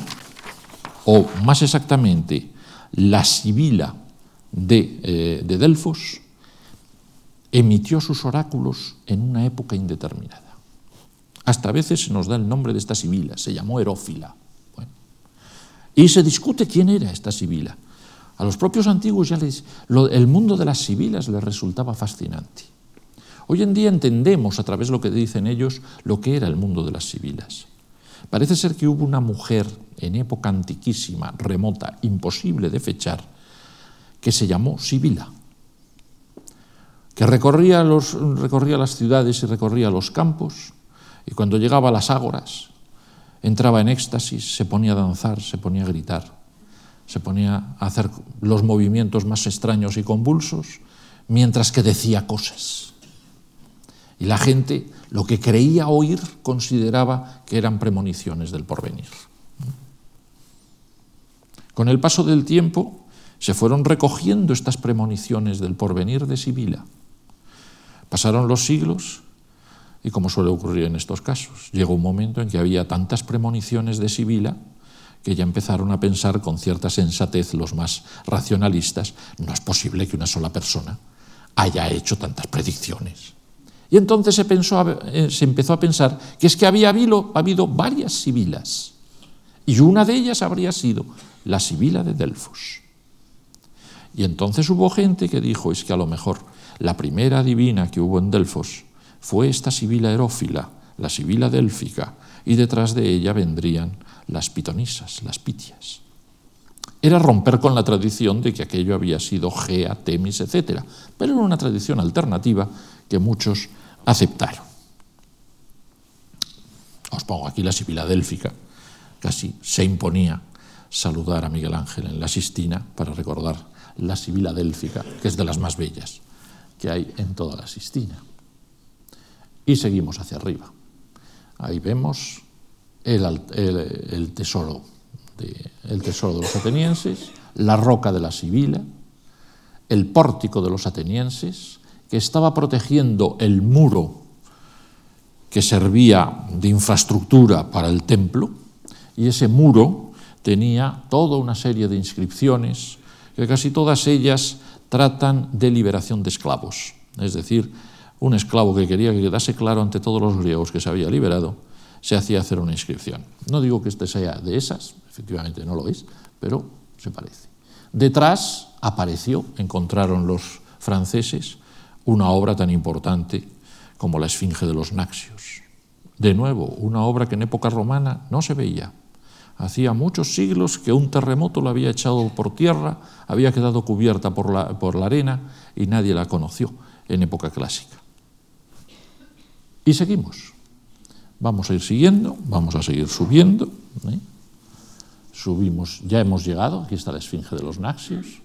o más exactamente, la Sibila de, eh, de Delfos, emitió sus oráculos en una época indeterminada. Hasta a veces se nos da el nombre de esta Sibila, se llamó Herófila. y se discute quién era esta Sibila. A los propios antiguos ya les, el mundo de las sibilas les resultaba fascinante. Hoy en día entendemos a través de lo que dicen ellos lo que era el mundo de las sibilas. Parece ser que hubo una mujer en época antiquísima, remota, imposible de fechar, que se llamó Sibila, que recorría, recorría las ciudades y recorría los campos, y cuando llegaba a las ágoras, entraba en éxtasis, se ponía a danzar, se ponía a gritar, se ponía a hacer los movimientos más extraños y convulsos, mientras que decía cosas. Y la gente, lo que creía oír, consideraba que eran premoniciones del porvenir. Con el paso del tiempo se fueron recogiendo estas premoniciones del porvenir de Sibila. Pasaron los siglos y como suele ocurrir en estos casos, llegó un momento en que había tantas premoniciones de Sibila que ya empezaron a pensar con cierta sensatez los más racionalistas, no es posible que una sola persona haya hecho tantas predicciones. Y entonces se, pensó, eh, se empezó a pensar que es que había habido, habido varias Sibilas, y una de ellas habría sido la Sibila de Delfos. Y entonces hubo gente que dijo, es que a lo mejor la primera divina que hubo en Delfos fue esta Sibila erófila, la Sibila délfica, y detrás de ella vendrían las pitonisas, las pitias. Era romper con la tradición de que aquello había sido Gea, Temis, etc. Pero era una tradición alternativa que muchos aceptaron. Os pongo aquí la Sibila délfica. Casi se imponía saludar a Miguel Ángel en la Sistina para recordar la Sibila délfica, que es de las más bellas que hay en toda la Sistina. Y seguimos hacia arriba. Ahí vemos el, tesoro, de, el tesoro de los atenienses, la roca de la Sibila, el pórtico de los atenienses, que estaba protegiendo el muro que servía de infraestructura para el templo, y ese muro tenía toda una serie de inscripciones, que casi todas ellas tratan de liberación de esclavos. Es decir, un esclavo que quería que quedase claro ante todos los griegos que se había liberado, se hacía hacer una inscripción. No digo que este sea de esas, efectivamente no lo es, pero se parece. Detrás apareció, encontraron los franceses, una obra tan importante como la Esfinge de los Naxios. De nuevo, una obra que en época romana no se veía. Hacía muchos siglos que un terremoto la había echado por tierra, había quedado cubierta por la, por la arena y nadie la conoció en época clásica. Y seguimos. Vamos a ir siguiendo, vamos a seguir subiendo. ¿eh? Subimos, ya hemos llegado, aquí está la Esfinge de los Naxios.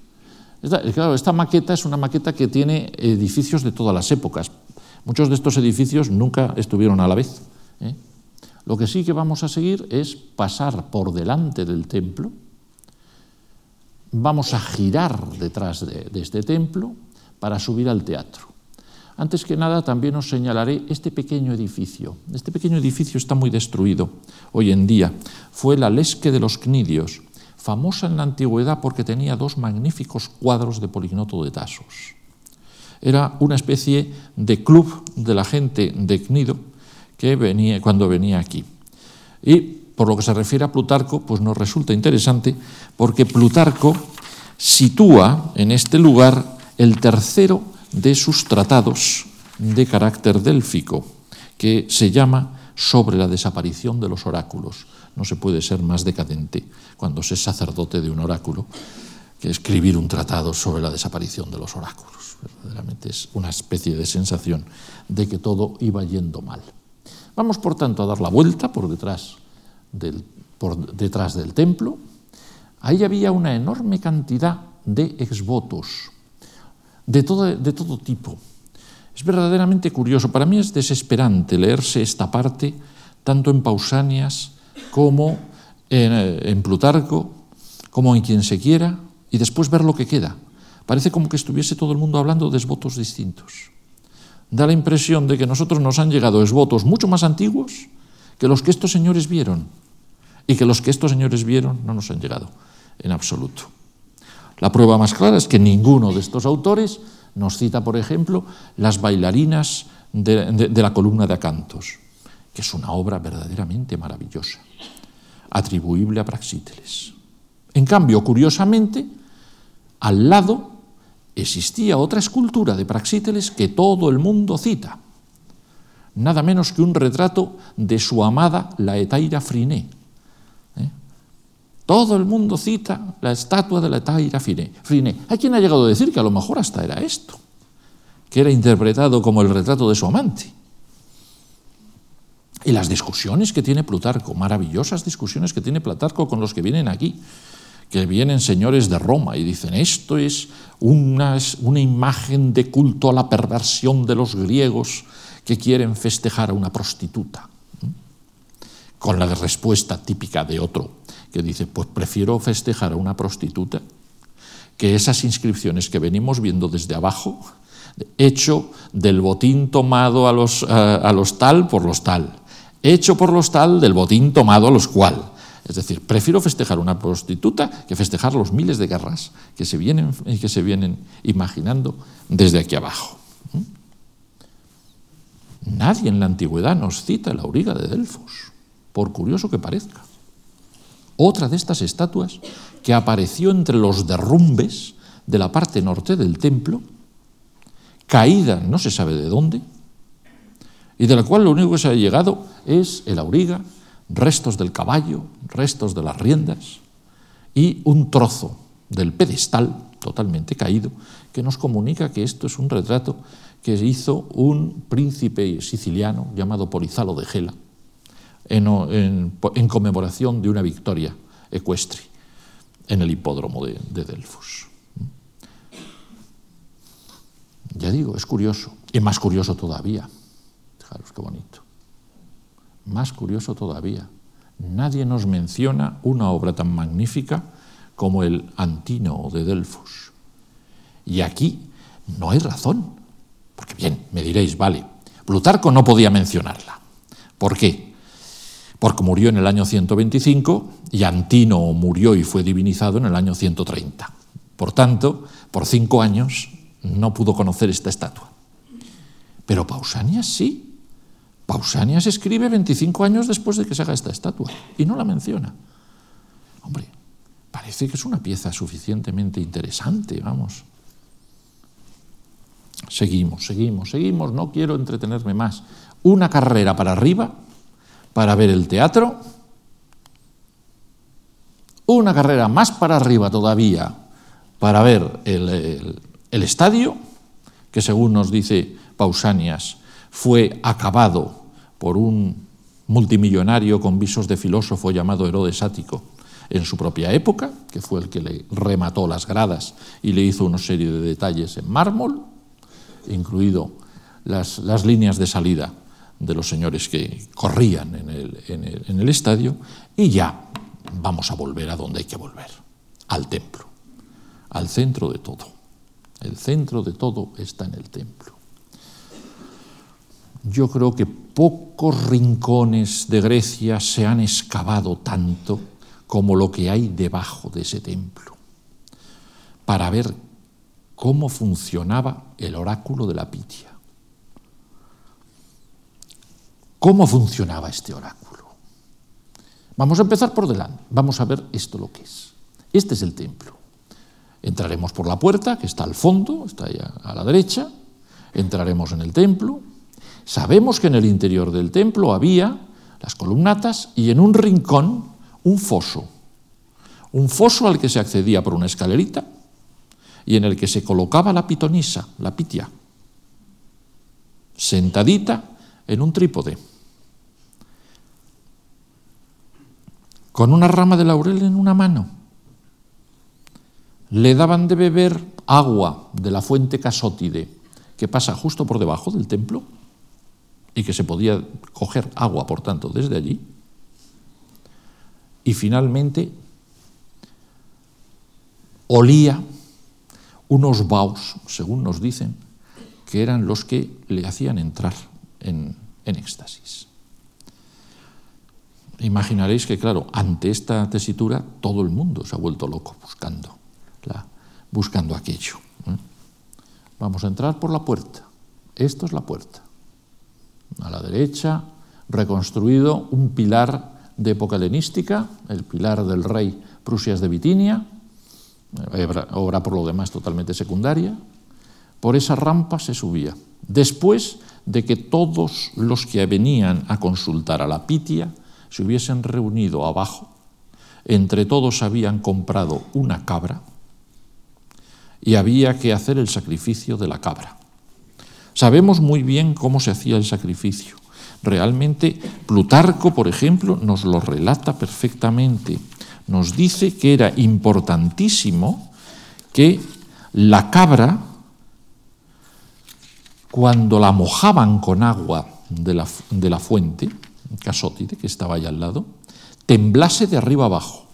Esta, claro, esta maqueta es una maqueta que tiene edificios de todas las épocas. Muchos de estos edificios nunca estuvieron a la vez. ¿eh? Lo que sí que vamos a seguir es pasar por delante del templo, vamos a girar detrás de este templo para subir al teatro. Antes que nada, también os señalaré este pequeño edificio. Este pequeño edificio está muy destruido hoy en día. Fue la Lesque de los Cnidios, famosa en la antigüedad porque tenía dos magníficos cuadros de Polignoto de Tasos. Era una especie de club de la gente de Cnido que venía, cuando venía aquí. Y por lo que se refiere a Plutarco, pues nos resulta interesante porque Plutarco sitúa en este lugar el tercero de sus tratados de carácter délfico, que se llama Sobre la desaparición de los oráculos. No se puede ser más decadente cuando se es sacerdote de un oráculo que escribir un tratado sobre la desaparición de los oráculos. Verdaderamente es una especie de sensación de que todo iba yendo mal. Vamos, por tanto, a dar la vuelta por detrás del, por detrás del templo. Ahí había una enorme cantidad de exvotos, de todo, de todo tipo. Es verdaderamente curioso, para mí es desesperante leerse esta parte, tanto en Pausanias como en, eh, en Plutarco, como en quien se quiera, y después ver lo que queda. Parece como que estuviese todo el mundo hablando de esvotos distintos. Da la impresión de que nosotros nos han llegado esvotos mucho más antiguos que los que estos señores vieron, y que los que estos señores vieron no nos han llegado en absoluto. La prueba más clara es que ninguno de estos autores nos cita, por ejemplo, las bailarinas de, la columna de Acantos, que es una obra verdaderamente maravillosa, atribuible a Praxíteles. En cambio, curiosamente, al lado existía otra escultura de Praxíteles que todo el mundo cita, nada menos que un retrato de su amada la Etaira Friné, todo el mundo cita la estatua de la Taira Friné. Hay quien ha llegado a decir que a lo mejor hasta era esto, que era interpretado como el retrato de su amante. Y las discusiones que tiene Plutarco, maravillosas discusiones que tiene Plutarco con los que vienen aquí, que vienen señores de Roma y dicen, esto es una, una imagen de culto a la perversión de los griegos que quieren festejar a una prostituta. Con la respuesta típica de otro, que dice, pues prefiero festejar a una prostituta que esas inscripciones que venimos viendo desde abajo, hecho del botín tomado a los, a los tal por los tal, hecho por los tal del botín tomado a los cual. Es decir, prefiero festejar una prostituta que festejar los miles de guerras que se vienen, que se vienen imaginando desde aquí abajo. ¿Mm? Nadie en la antigüedad nos cita la auriga de Delfos, por curioso que parezca. Otra de estas estatuas que apareció entre los derrumbes de la parte norte del templo, caída no se sabe de dónde, y de la cual lo único que se ha llegado es el auriga, restos del caballo, restos de las riendas y un trozo del pedestal totalmente caído que nos comunica que esto es un retrato que hizo un príncipe siciliano llamado Polizalo de Gela en, conmemoración de una victoria ecuestre en el hipódromo de, de Delfos. Ya digo, es curioso, y más curioso todavía. Fijaros qué bonito. Más curioso todavía. Nadie nos menciona una obra tan magnífica como el Antino de Delfos. Y aquí no hay razón. Porque bien, me diréis, vale, Plutarco no podía mencionarla. ¿Por qué? Porque murió en el año 125 y Antino murió y fue divinizado en el año 130. Por tanto, por cinco años no pudo conocer esta estatua. Pero Pausanias sí. Pausanias escribe 25 años después de que se haga esta estatua y no la menciona. Hombre, parece que es una pieza suficientemente interesante, vamos. Seguimos, seguimos, seguimos, no quiero entretenerme más. Una carrera para arriba para ver el teatro, una carrera más para arriba todavía para ver el, el estadio, que según nos dice Pausanias, fue acabado por un multimillonario con visos de filósofo llamado Herodes Ático en su propia época, que fue el que le remató las gradas y le hizo una serie de detalles en mármol, incluido las, las líneas de salida de los señores que corrían en el, en, el, en el, estadio, y ya vamos a volver a donde hay que volver, al templo, al centro de todo. El centro de todo está en el templo. Yo creo que pocos rincones de Grecia se han excavado tanto como lo que hay debajo de ese templo, para ver cómo funcionaba el oráculo de la Pitia. ¿Cómo funcionaba este oráculo? Vamos a empezar por delante, vamos a ver esto lo que es. Este es el templo. Entraremos por la puerta, que está al fondo, está ahí a la derecha, entraremos en el templo, Sabemos que en el interior del templo había las columnatas y en un rincón un foso. Un foso al que se accedía por una escalerita y en el que se colocaba la pitonisa, la pitia, sentadita en un trípode, con una rama de laurel en una mano. Le daban de beber agua de la fuente casótide que pasa justo por debajo del templo y que se podía coger agua, por tanto, desde allí. Y finalmente olía unos baos, según nos dicen, que eran los que le hacían entrar en, en éxtasis. Imaginaréis que, claro, ante esta tesitura todo el mundo se ha vuelto loco buscando, la, buscando aquello. ¿eh? Vamos a entrar por la puerta. Esto es la puerta a la derecha, reconstruido un pilar de época helenística, el pilar del rey Prusias de Bitinia, obra por lo demás totalmente secundaria. Por esa rampa se subía. Después de que todos los que venían a consultar a la Pitia se hubiesen reunido abajo, entre todos habían comprado una cabra y había que hacer el sacrificio de la cabra. Sabemos muy bien cómo se hacía el sacrificio. Realmente Plutarco, por ejemplo, nos lo relata perfectamente. Nos dice que era importantísimo que la cabra, cuando la mojaban con agua de la, fuente, Casótide, que estaba allá al lado, temblase de arriba abajo.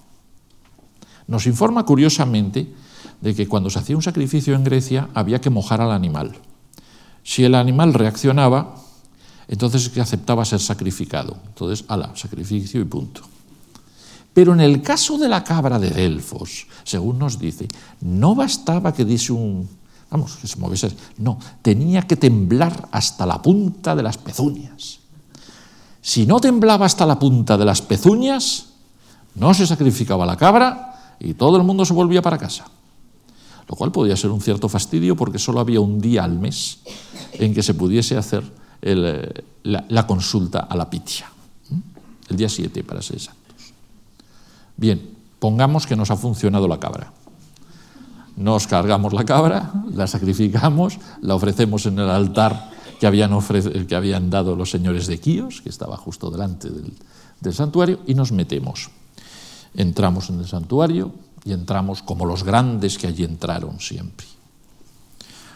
Nos informa curiosamente de que cuando se hacía un sacrificio en Grecia había que mojar al animal. Si el animal reaccionaba, entonces que aceptaba ser sacrificado. Entonces, ala, sacrificio y punto. Pero en el caso de la cabra de Delfos, según nos dice, no bastaba que diese un, vamos, que se moviese, no, tenía que temblar hasta la punta de las pezuñas. Si no temblaba hasta la punta de las pezuñas, no se sacrificaba la cabra y todo el mundo se volvía para casa. Lo cual podía ser un cierto fastidio porque solo había un día al mes en que se pudiese hacer la, consulta a la pitia. El día 7, para ser exactos. Bien, pongamos que nos ha funcionado la cabra. Nos cargamos la cabra, la sacrificamos, la ofrecemos en el altar que habían, que habían dado los señores de Quíos, que estaba justo delante del, del santuario, y nos metemos. Entramos en el santuario y entramos como los grandes que allí entraron siempre.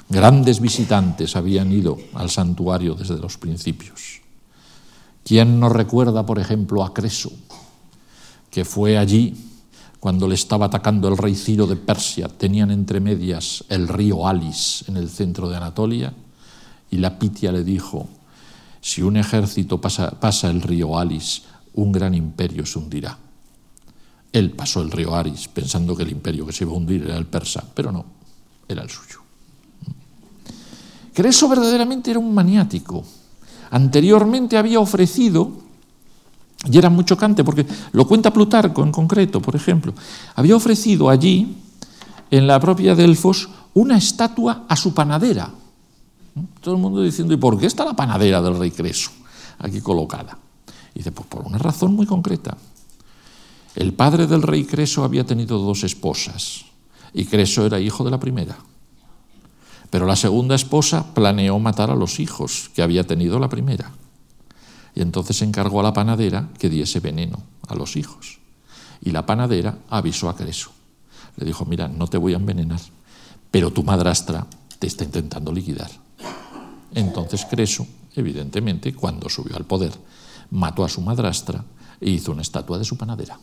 Grandes visitantes habían ido al santuario desde los principios. ¿Quién no recuerda, por ejemplo, a Creso, que fue allí cuando le estaba atacando el rey Ciro de Persia? Tenían entre medias el río Alis en el centro de Anatolia y la Pitia le dijo, si un ejército pasa, pasa el río Alis, un gran imperio se hundirá. Él pasó el río Alis pensando que el imperio que se iba a hundir era el persa, pero no, era el suyo. Creso verdaderamente era un maniático. Anteriormente había ofrecido, y era muy chocante porque lo cuenta Plutarco en concreto, por ejemplo, había ofrecido allí, en la propia Delfos, una estatua a su panadera. Todo el mundo diciendo, ¿y por qué está la panadera del rey Creso aquí colocada? Y dice, pues por una razón muy concreta. El padre del rey Creso había tenido dos esposas y Creso era hijo de la primera. Pero la segunda esposa planeó matar a los hijos que había tenido la primera. Y entonces encargó a la panadera que diese veneno a los hijos. Y la panadera avisó a Creso. Le dijo, mira, no te voy a envenenar, pero tu madrastra te está intentando liquidar. Entonces Creso, evidentemente, cuando subió al poder, mató a su madrastra e hizo una estatua de su panadera.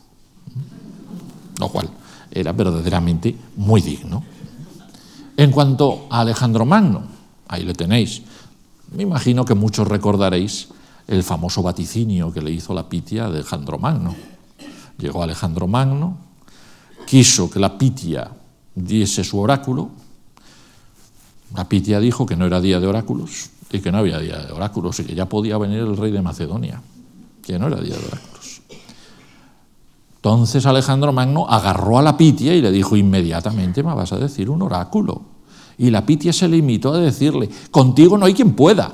Lo cual era verdaderamente muy digno. En cuanto a Alejandro Magno, ahí le tenéis. Me imagino que muchos recordaréis el famoso vaticinio que le hizo la Pitia a Alejandro Magno. Llegó Alejandro Magno, quiso que la Pitia diese su oráculo. La Pitia dijo que no era día de oráculos y que no había día de oráculos y que ya podía venir el rey de Macedonia, que no era día de oráculos. Entonces Alejandro Magno agarró a la Pitia y le dijo inmediatamente me vas a decir un oráculo. Y la Pitia se limitó a decirle, contigo no hay quien pueda.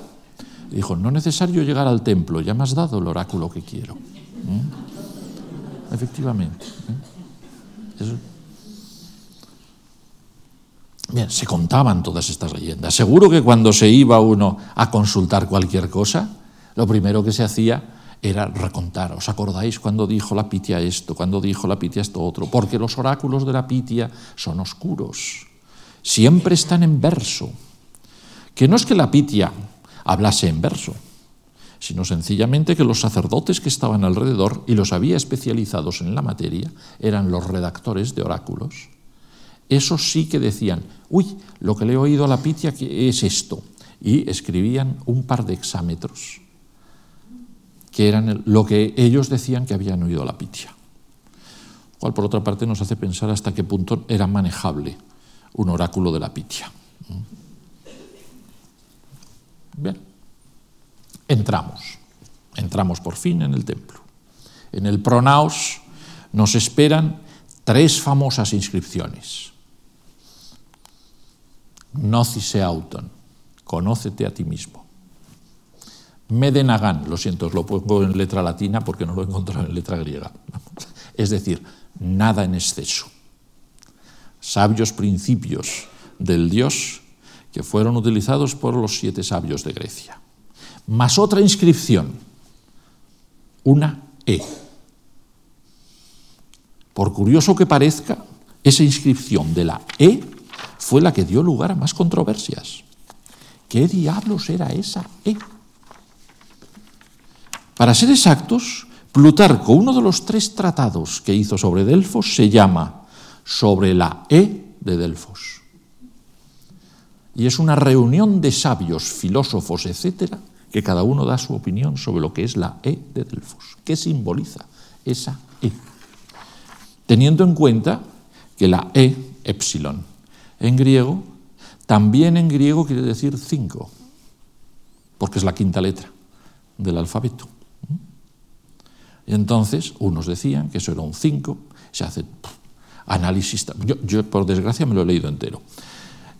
Y dijo, no es necesario llegar al templo, ya me has dado el oráculo que quiero. ¿Mm? Efectivamente. ¿eh? Bien, se contaban todas estas leyendas. Seguro que cuando se iba uno a consultar cualquier cosa, lo primero que se hacía era recontar. ¿Os acordáis cuando dijo la Pitia esto, cuando dijo la Pitia esto otro? Porque los oráculos de la Pitia son oscuros, siempre están en verso. Que no es que la Pitia hablase en verso, sino sencillamente que los sacerdotes que estaban alrededor y los había especializados en la materia eran los redactores de oráculos. Esos sí que decían, uy, lo que le he oído a la Pitia es esto, y escribían un par de exámetros que eran lo que ellos decían que habían oído la pitia. Cual por otra parte nos hace pensar hasta qué punto era manejable un oráculo de la pitia. Bien, entramos, entramos por fin en el templo. En el pronaos nos esperan tres famosas inscripciones. Nocise auton, conócete a ti mismo. Medenagan, lo siento, lo pongo en letra latina porque no lo he encontrado en letra griega. (laughs) Es decir, nada en exceso. Sabios principios del Dios que fueron utilizados por los siete sabios de Grecia, más otra inscripción, una E. Por curioso que parezca, esa inscripción de la E fue la que dio lugar a más controversias. ¿Qué diablos era esa E? Para ser exactos, Plutarco, uno de los tres tratados que hizo sobre Delfos, se llama Sobre la E de Delfos. Y es una reunión de sabios, filósofos, etcétera, que cada uno da su opinión sobre lo que es la E de Delfos. ¿Qué simboliza esa E? Teniendo en cuenta que la E, epsilon, en griego, también en griego quiere decir cinco, porque es la quinta letra del alfabeto. Entonces, unos decían que eso era un 5, se hace análisis. Yo, yo, por desgracia, me lo he leído entero.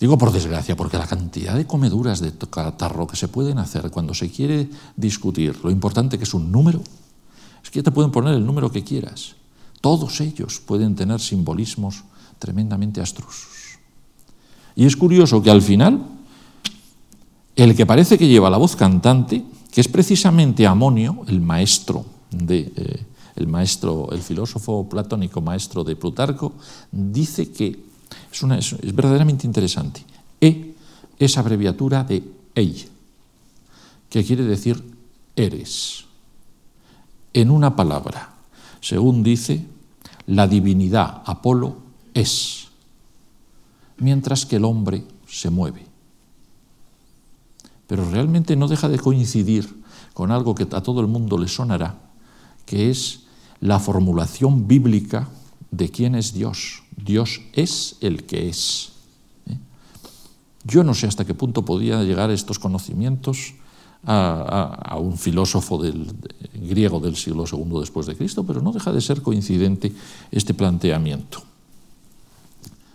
Digo por desgracia, porque la cantidad de comeduras de catarro que se pueden hacer cuando se quiere discutir lo importante que es un número, es que te pueden poner el número que quieras. Todos ellos pueden tener simbolismos tremendamente astrusos. Y es curioso que al final, el que parece que lleva la voz cantante, que es precisamente Amonio, el maestro de, eh, el maestro, el filósofo platónico maestro de Plutarco, dice que es, es verdaderamente interesante. E es abreviatura de ei, que quiere decir eres. En una palabra, según dice, la divinidad Apolo es, mientras que el hombre se mueve. Pero realmente no deja de coincidir con algo que a todo el mundo le sonará, que es la formulación bíblica de quién es Dios. Dios es el que es. ¿eh? Yo no sé hasta qué punto podía llegar estos conocimientos a un filósofo del, griego del siglo II después de Cristo, pero no deja de ser coincidente este planteamiento.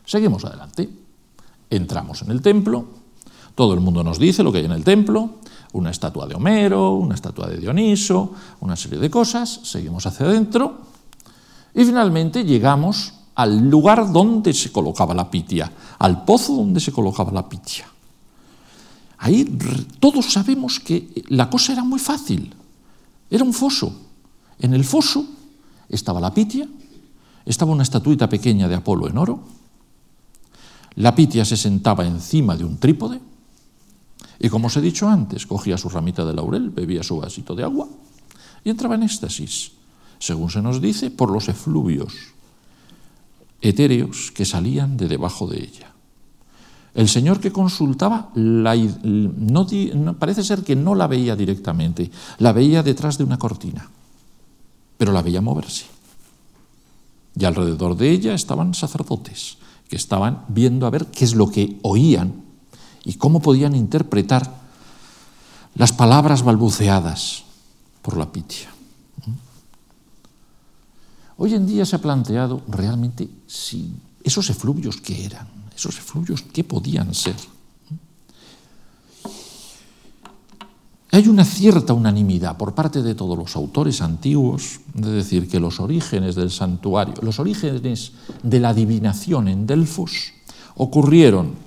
Seguimos adelante. Entramos en el templo. Todo el mundo nos dice lo que hay en el templo una estatua de Homero, una estatua de Dioniso, una serie de cosas, seguimos hacia adentro y finalmente llegamos al lugar donde se colocaba la pitia, al pozo donde se colocaba la pitia. Ahí todos sabemos que la cosa era muy fácil, era un foso. En el foso estaba la pitia, estaba una estatuita pequeña de Apolo en oro, la pitia se sentaba encima de un trípode, y como os he dicho antes, cogía su ramita de laurel, bebía su vasito de agua y entraba en éxtasis, según se nos dice, por los efluvios etéreos que salían de debajo de ella. El señor que consultaba no, parece ser que no la veía directamente, la veía detrás de una cortina, pero la veía moverse. Y alrededor de ella estaban sacerdotes que estaban viendo a ver qué es lo que oían y cómo podían interpretar las palabras balbuceadas por la pitia. Hoy en día se ha planteado realmente si esos efluvios qué eran, esos efluvios qué podían ser. Hay una cierta unanimidad por parte de todos los autores antiguos de decir que los orígenes del santuario, los orígenes de la adivinación en Delfos ocurrieron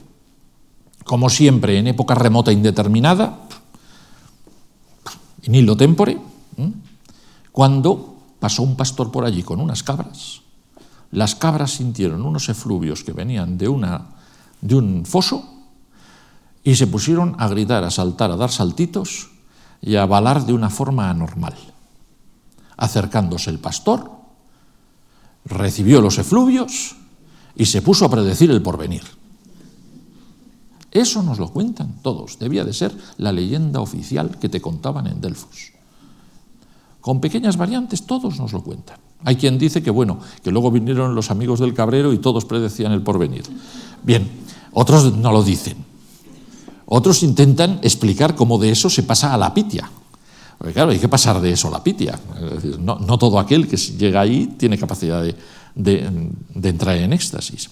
como siempre, en época remota indeterminada, in illo tempore, cuando pasó un pastor por allí con unas cabras, las cabras sintieron unos efluvios que venían de, una, de un foso y se pusieron a gritar, a saltar, a dar saltitos y a balar de una forma anormal. Acercándose el pastor, recibió los efluvios y se puso a predecir el porvenir. Eso nos lo cuentan todos. Debía de ser la leyenda oficial que te contaban en Delfos. Con pequeñas variantes todos nos lo cuentan. Hay quien dice que bueno, que luego vinieron los amigos del cabrero y todos predecían el porvenir. Bien, otros no lo dicen. Otros intentan explicar cómo de eso se pasa a la pitia. Porque claro, hay que pasar de eso a la pitia. No, todo aquel que llega ahí tiene capacidad de entrar en éxtasis.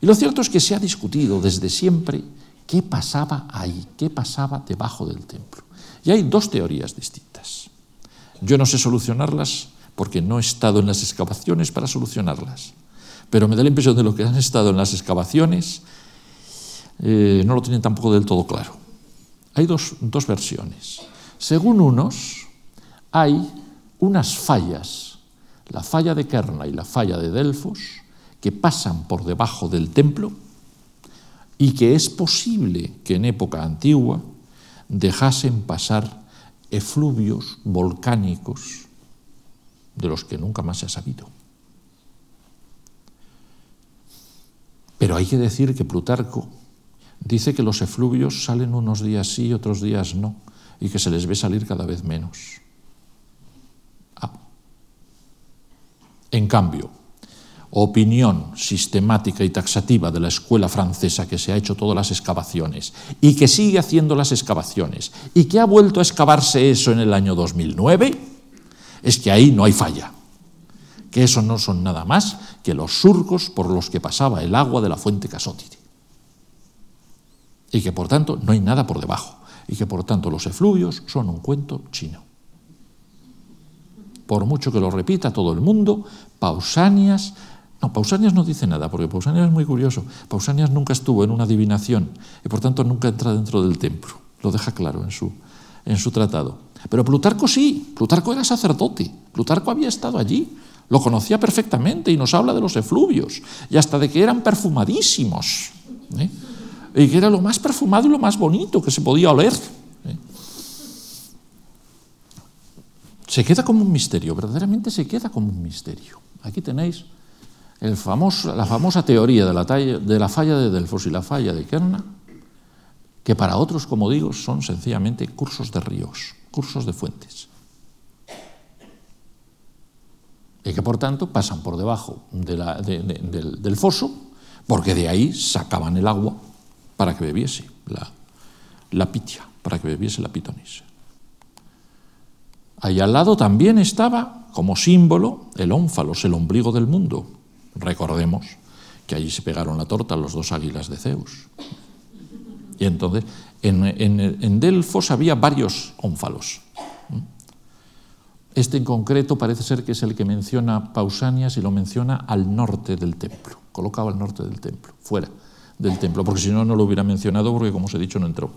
Y lo cierto es que se ha discutido desde siempre qué pasaba ahí, qué pasaba debajo del templo. Y hay dos teorías distintas. Yo no sé solucionarlas porque no he estado en las excavaciones para solucionarlas, pero me da la impresión de lo que han estado en las excavaciones, eh, no lo tienen tampoco del todo claro. Hay dos, dos versiones. Según unos, hay unas fallas, la falla de Kerna y la falla de Delfos, que pasan por debajo del templo y que es posible que en época antigua dejasen pasar efluvios volcánicos de los que nunca más se ha sabido. Pero hay que decir que Plutarco dice que los efluvios salen unos días sí y otros días no, y que se les ve salir cada vez menos. Ah. En cambio, opinión sistemática y taxativa de la escuela francesa que se ha hecho todas las excavaciones y que sigue haciendo las excavaciones y que ha vuelto a excavarse eso en el año 2009, es que ahí no hay falla, que eso no son nada más que los surcos por los que pasaba el agua de la fuente Casótide. Y que por tanto no hay nada por debajo. Y que por tanto los efluvios son un cuento chino. Por mucho que lo repita todo el mundo, Pausanias no, Pausanias no dice nada, porque Pausanias es muy curioso. Pausanias nunca estuvo en una adivinación y por tanto nunca entra dentro del templo. Lo deja claro en su, en su tratado. Pero Plutarco sí, Plutarco era sacerdote, Plutarco había estado allí, lo conocía perfectamente y nos habla de los efluvios y hasta de que eran perfumadísimos. ¿eh? Y que era lo más perfumado y lo más bonito que se podía oler. ¿eh? Se queda como un misterio, verdaderamente se queda como un misterio. Aquí tenéis la famosa teoría de la, de la falla de Delfos y la falla de Kerna, que para otros, como digo, son sencillamente cursos de ríos, cursos de fuentes. Y que por tanto pasan por debajo del, foso, porque de ahí sacaban el agua para que bebiese la, pitia, para que bebiese la pitonis. Ahí al lado también estaba, como símbolo, el ónfalos, el ombligo del mundo, Recordemos que allí se pegaron la torta los dos águilas de Zeus. Y entonces, en, Delfos había varios ónfalos. Este en concreto parece ser que es el que menciona Pausanias y lo menciona al norte del templo, colocado al norte del templo, fuera del templo, porque si no, no lo hubiera mencionado porque, como os he dicho, no entró.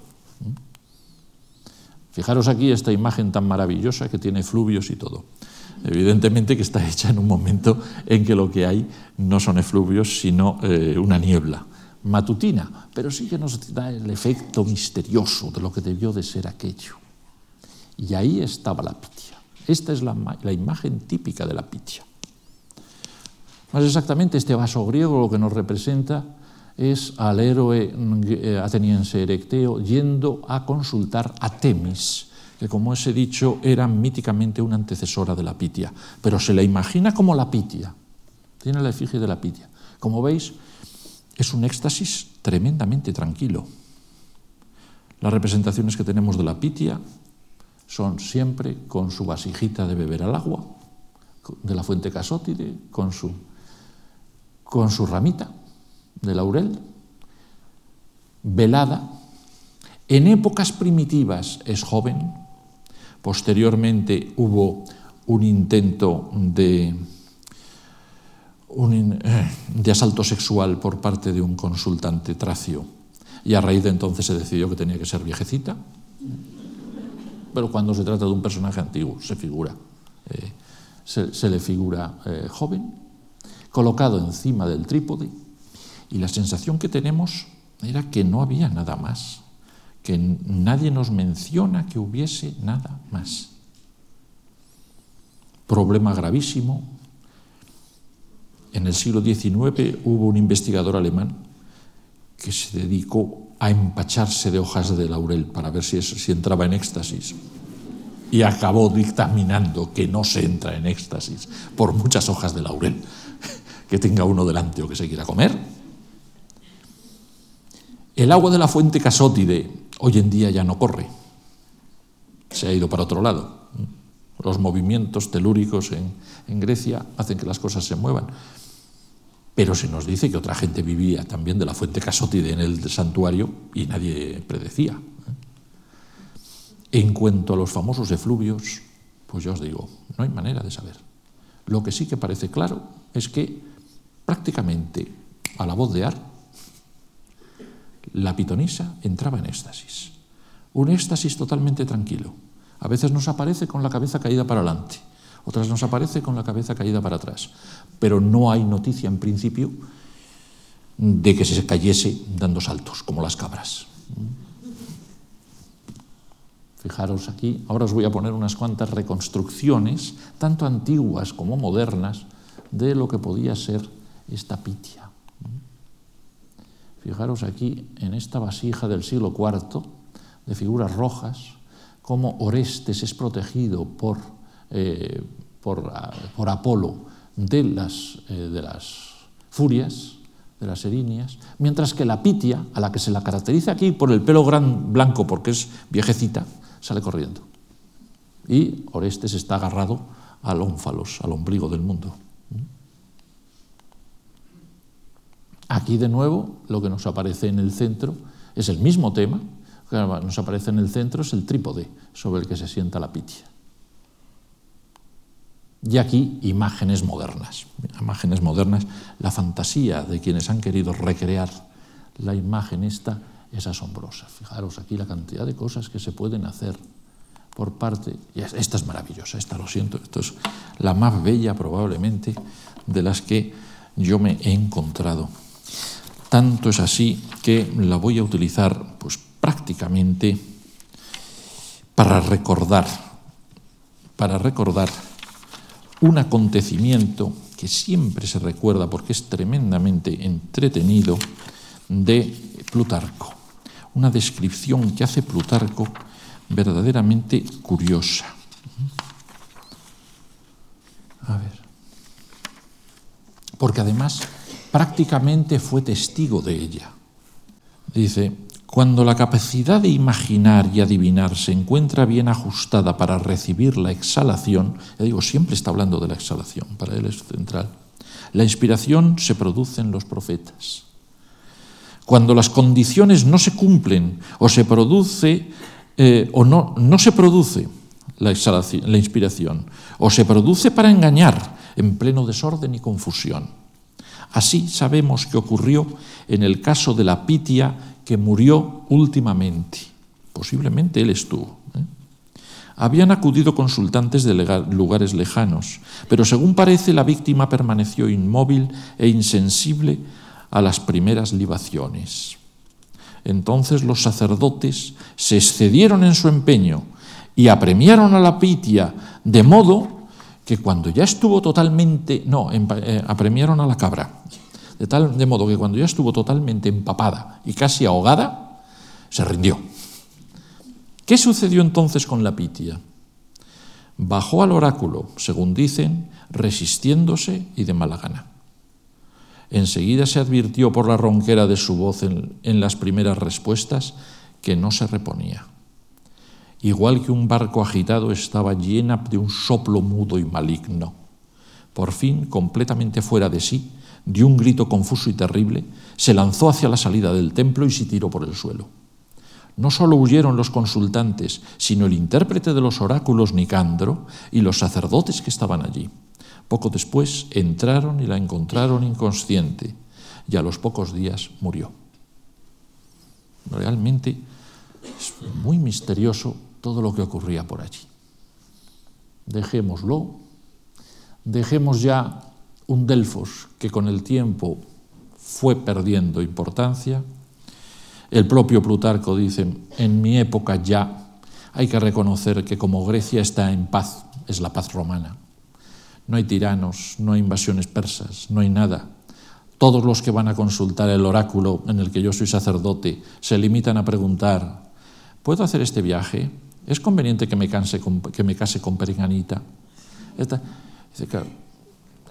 Fijaros aquí esta imagen tan maravillosa que tiene fluvios y todo. Evidentemente que está hecha en un momento en que lo que hay no son efluvios, sino eh, una niebla matutina, pero sí que nos da el efecto misterioso de lo que debió de ser aquello. Y ahí estaba la pitia. Esta es la, la imagen típica de la pitia. Más exactamente, este vaso griego lo que nos representa es al héroe eh, ateniense Erecteo yendo a consultar a Temis, que como os he dicho era míticamente una antecesora de la Pitia, pero se la imagina como la Pitia, tiene la efigie de la Pitia. Como veis, es un éxtasis tremendamente tranquilo. Las representaciones que tenemos de la Pitia son siempre con su vasijita de beber al agua, de la fuente casótide, con su, con su ramita de laurel, velada. En épocas primitivas es joven, Posteriormente hubo un intento de, eh, de asalto sexual por parte de un consultante tracio y a raíz de entonces se decidió que tenía que ser viejecita. Pero cuando se trata de un personaje antiguo, se figura, eh, se, le figura eh, joven, colocado encima del trípode, y la sensación que tenemos era que no había nada más que nadie nos menciona que hubiese nada más. Problema gravísimo. En el siglo XIX hubo un investigador alemán que se dedicó a empacharse de hojas de laurel para ver si, si entraba en éxtasis y acabó dictaminando que no se entra en éxtasis por muchas hojas de laurel (laughs) que tenga uno delante o que se quiera comer. El agua de la fuente casótide hoy en día ya no corre, se ha ido para otro lado. Los movimientos telúricos en, Grecia hacen que las cosas se muevan. Pero se nos dice que otra gente vivía también de la fuente casótide en el santuario y nadie predecía. En cuanto a los famosos efluvios, pues ya os digo, no hay manera de saber. Lo que sí que parece claro es que prácticamente a la voz de Ar la pitonisa entraba en éxtasis. Un éxtasis totalmente tranquilo. A veces nos aparece con la cabeza caída para adelante, otras nos aparece con la cabeza caída para atrás. Pero no hay noticia en principio de que se cayese dando saltos, como las cabras. Fijaros aquí, ahora os voy a poner unas cuantas reconstrucciones, tanto antiguas como modernas, de lo que podía ser esta pitia. Fijaros aquí en esta vasija del siglo IV, de figuras rojas, cómo Orestes es protegido por, eh, por, por, Apolo de las, eh, de las furias, de las erinias, mientras que la pitia, a la que se la caracteriza aquí por el pelo gran, blanco porque es viejecita, sale corriendo. Y Orestes está agarrado al ónfalos, al ombligo del mundo. Aquí de nuevo lo que nos aparece en el centro es el mismo tema, que nos aparece en el centro es el trípode sobre el que se sienta la pitia. Y aquí imágenes modernas, imágenes modernas, la fantasía de quienes han querido recrear la imagen esta es asombrosa. Fijaros aquí la cantidad de cosas que se pueden hacer por parte, esta es maravillosa, esta lo siento, esto es la más bella probablemente de las que yo me he encontrado. Tanto es así que la voy a utilizar pues prácticamente para recordar, para recordar un acontecimiento que siempre se recuerda porque es tremendamente entretenido de Plutarco. Una descripción que hace Plutarco verdaderamente curiosa. A ver. Porque además prácticamente fue testigo de ella. Dice, cuando la capacidad de imaginar y adivinar se encuentra bien ajustada para recibir la exhalación, digo, siempre está hablando de la exhalación, para él es central, la inspiración se produce en los profetas. Cuando las condiciones no se cumplen o se produce eh, o no, no se produce la, la inspiración, o se produce para engañar en pleno desorden y confusión. Así sabemos que ocurrió en el caso de la Pitia que murió últimamente. Posiblemente él estuvo. ¿eh? Habían acudido consultantes de lugares lejanos, pero según parece la víctima permaneció inmóvil e insensible a las primeras libaciones. Entonces los sacerdotes se excedieron en su empeño y apremiaron a la Pitia de modo que cuando ya estuvo totalmente, no, eh, apremiaron a la cabra, de tal de modo que cuando ya estuvo totalmente empapada y casi ahogada, se rindió. ¿Qué sucedió entonces con la Pitia? Bajó al oráculo, según dicen, resistiéndose y de mala gana. Enseguida se advirtió por la ronquera de su voz en, en las primeras respuestas que no se reponía igual que un barco agitado, estaba llena de un soplo mudo y maligno. Por fin, completamente fuera de sí, dio un grito confuso y terrible, se lanzó hacia la salida del templo y se tiró por el suelo. No solo huyeron los consultantes, sino el intérprete de los oráculos Nicandro y los sacerdotes que estaban allí. Poco después entraron y la encontraron inconsciente y a los pocos días murió. Realmente es muy misterioso todo lo que ocurría por allí. Dejémoslo, dejemos ya un Delfos que con el tiempo fue perdiendo importancia. El propio Plutarco dice, en mi época ya hay que reconocer que como Grecia está en paz, es la paz romana. No hay tiranos, no hay invasiones persas, no hay nada. Todos los que van a consultar el oráculo en el que yo soy sacerdote se limitan a preguntar, ¿puedo hacer este viaje? ¿Es conveniente que me, con, que me case con Periganita?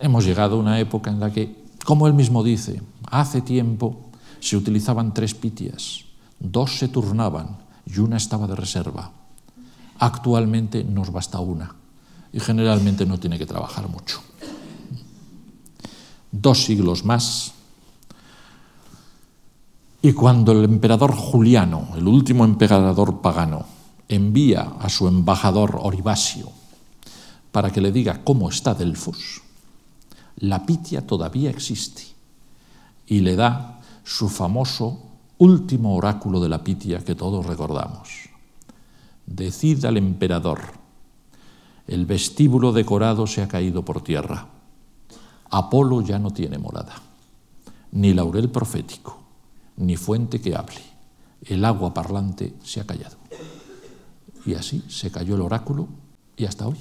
hemos llegado a una época en la que, como él mismo dice, hace tiempo se utilizaban tres pitias, dos se turnaban y una estaba de reserva. Actualmente nos basta una y generalmente no tiene que trabajar mucho. Dos siglos más y cuando el emperador Juliano, el último emperador pagano, envía a su embajador Oribasio para que le diga cómo está Delfos, la Pitia todavía existe y le da su famoso último oráculo de la Pitia que todos recordamos. Decid al emperador, el vestíbulo decorado se ha caído por tierra. Apolo ya no tiene morada, ni laurel profético, ni fuente que hable. El agua parlante se ha callado. Y así se cayó el oráculo y hasta hoy.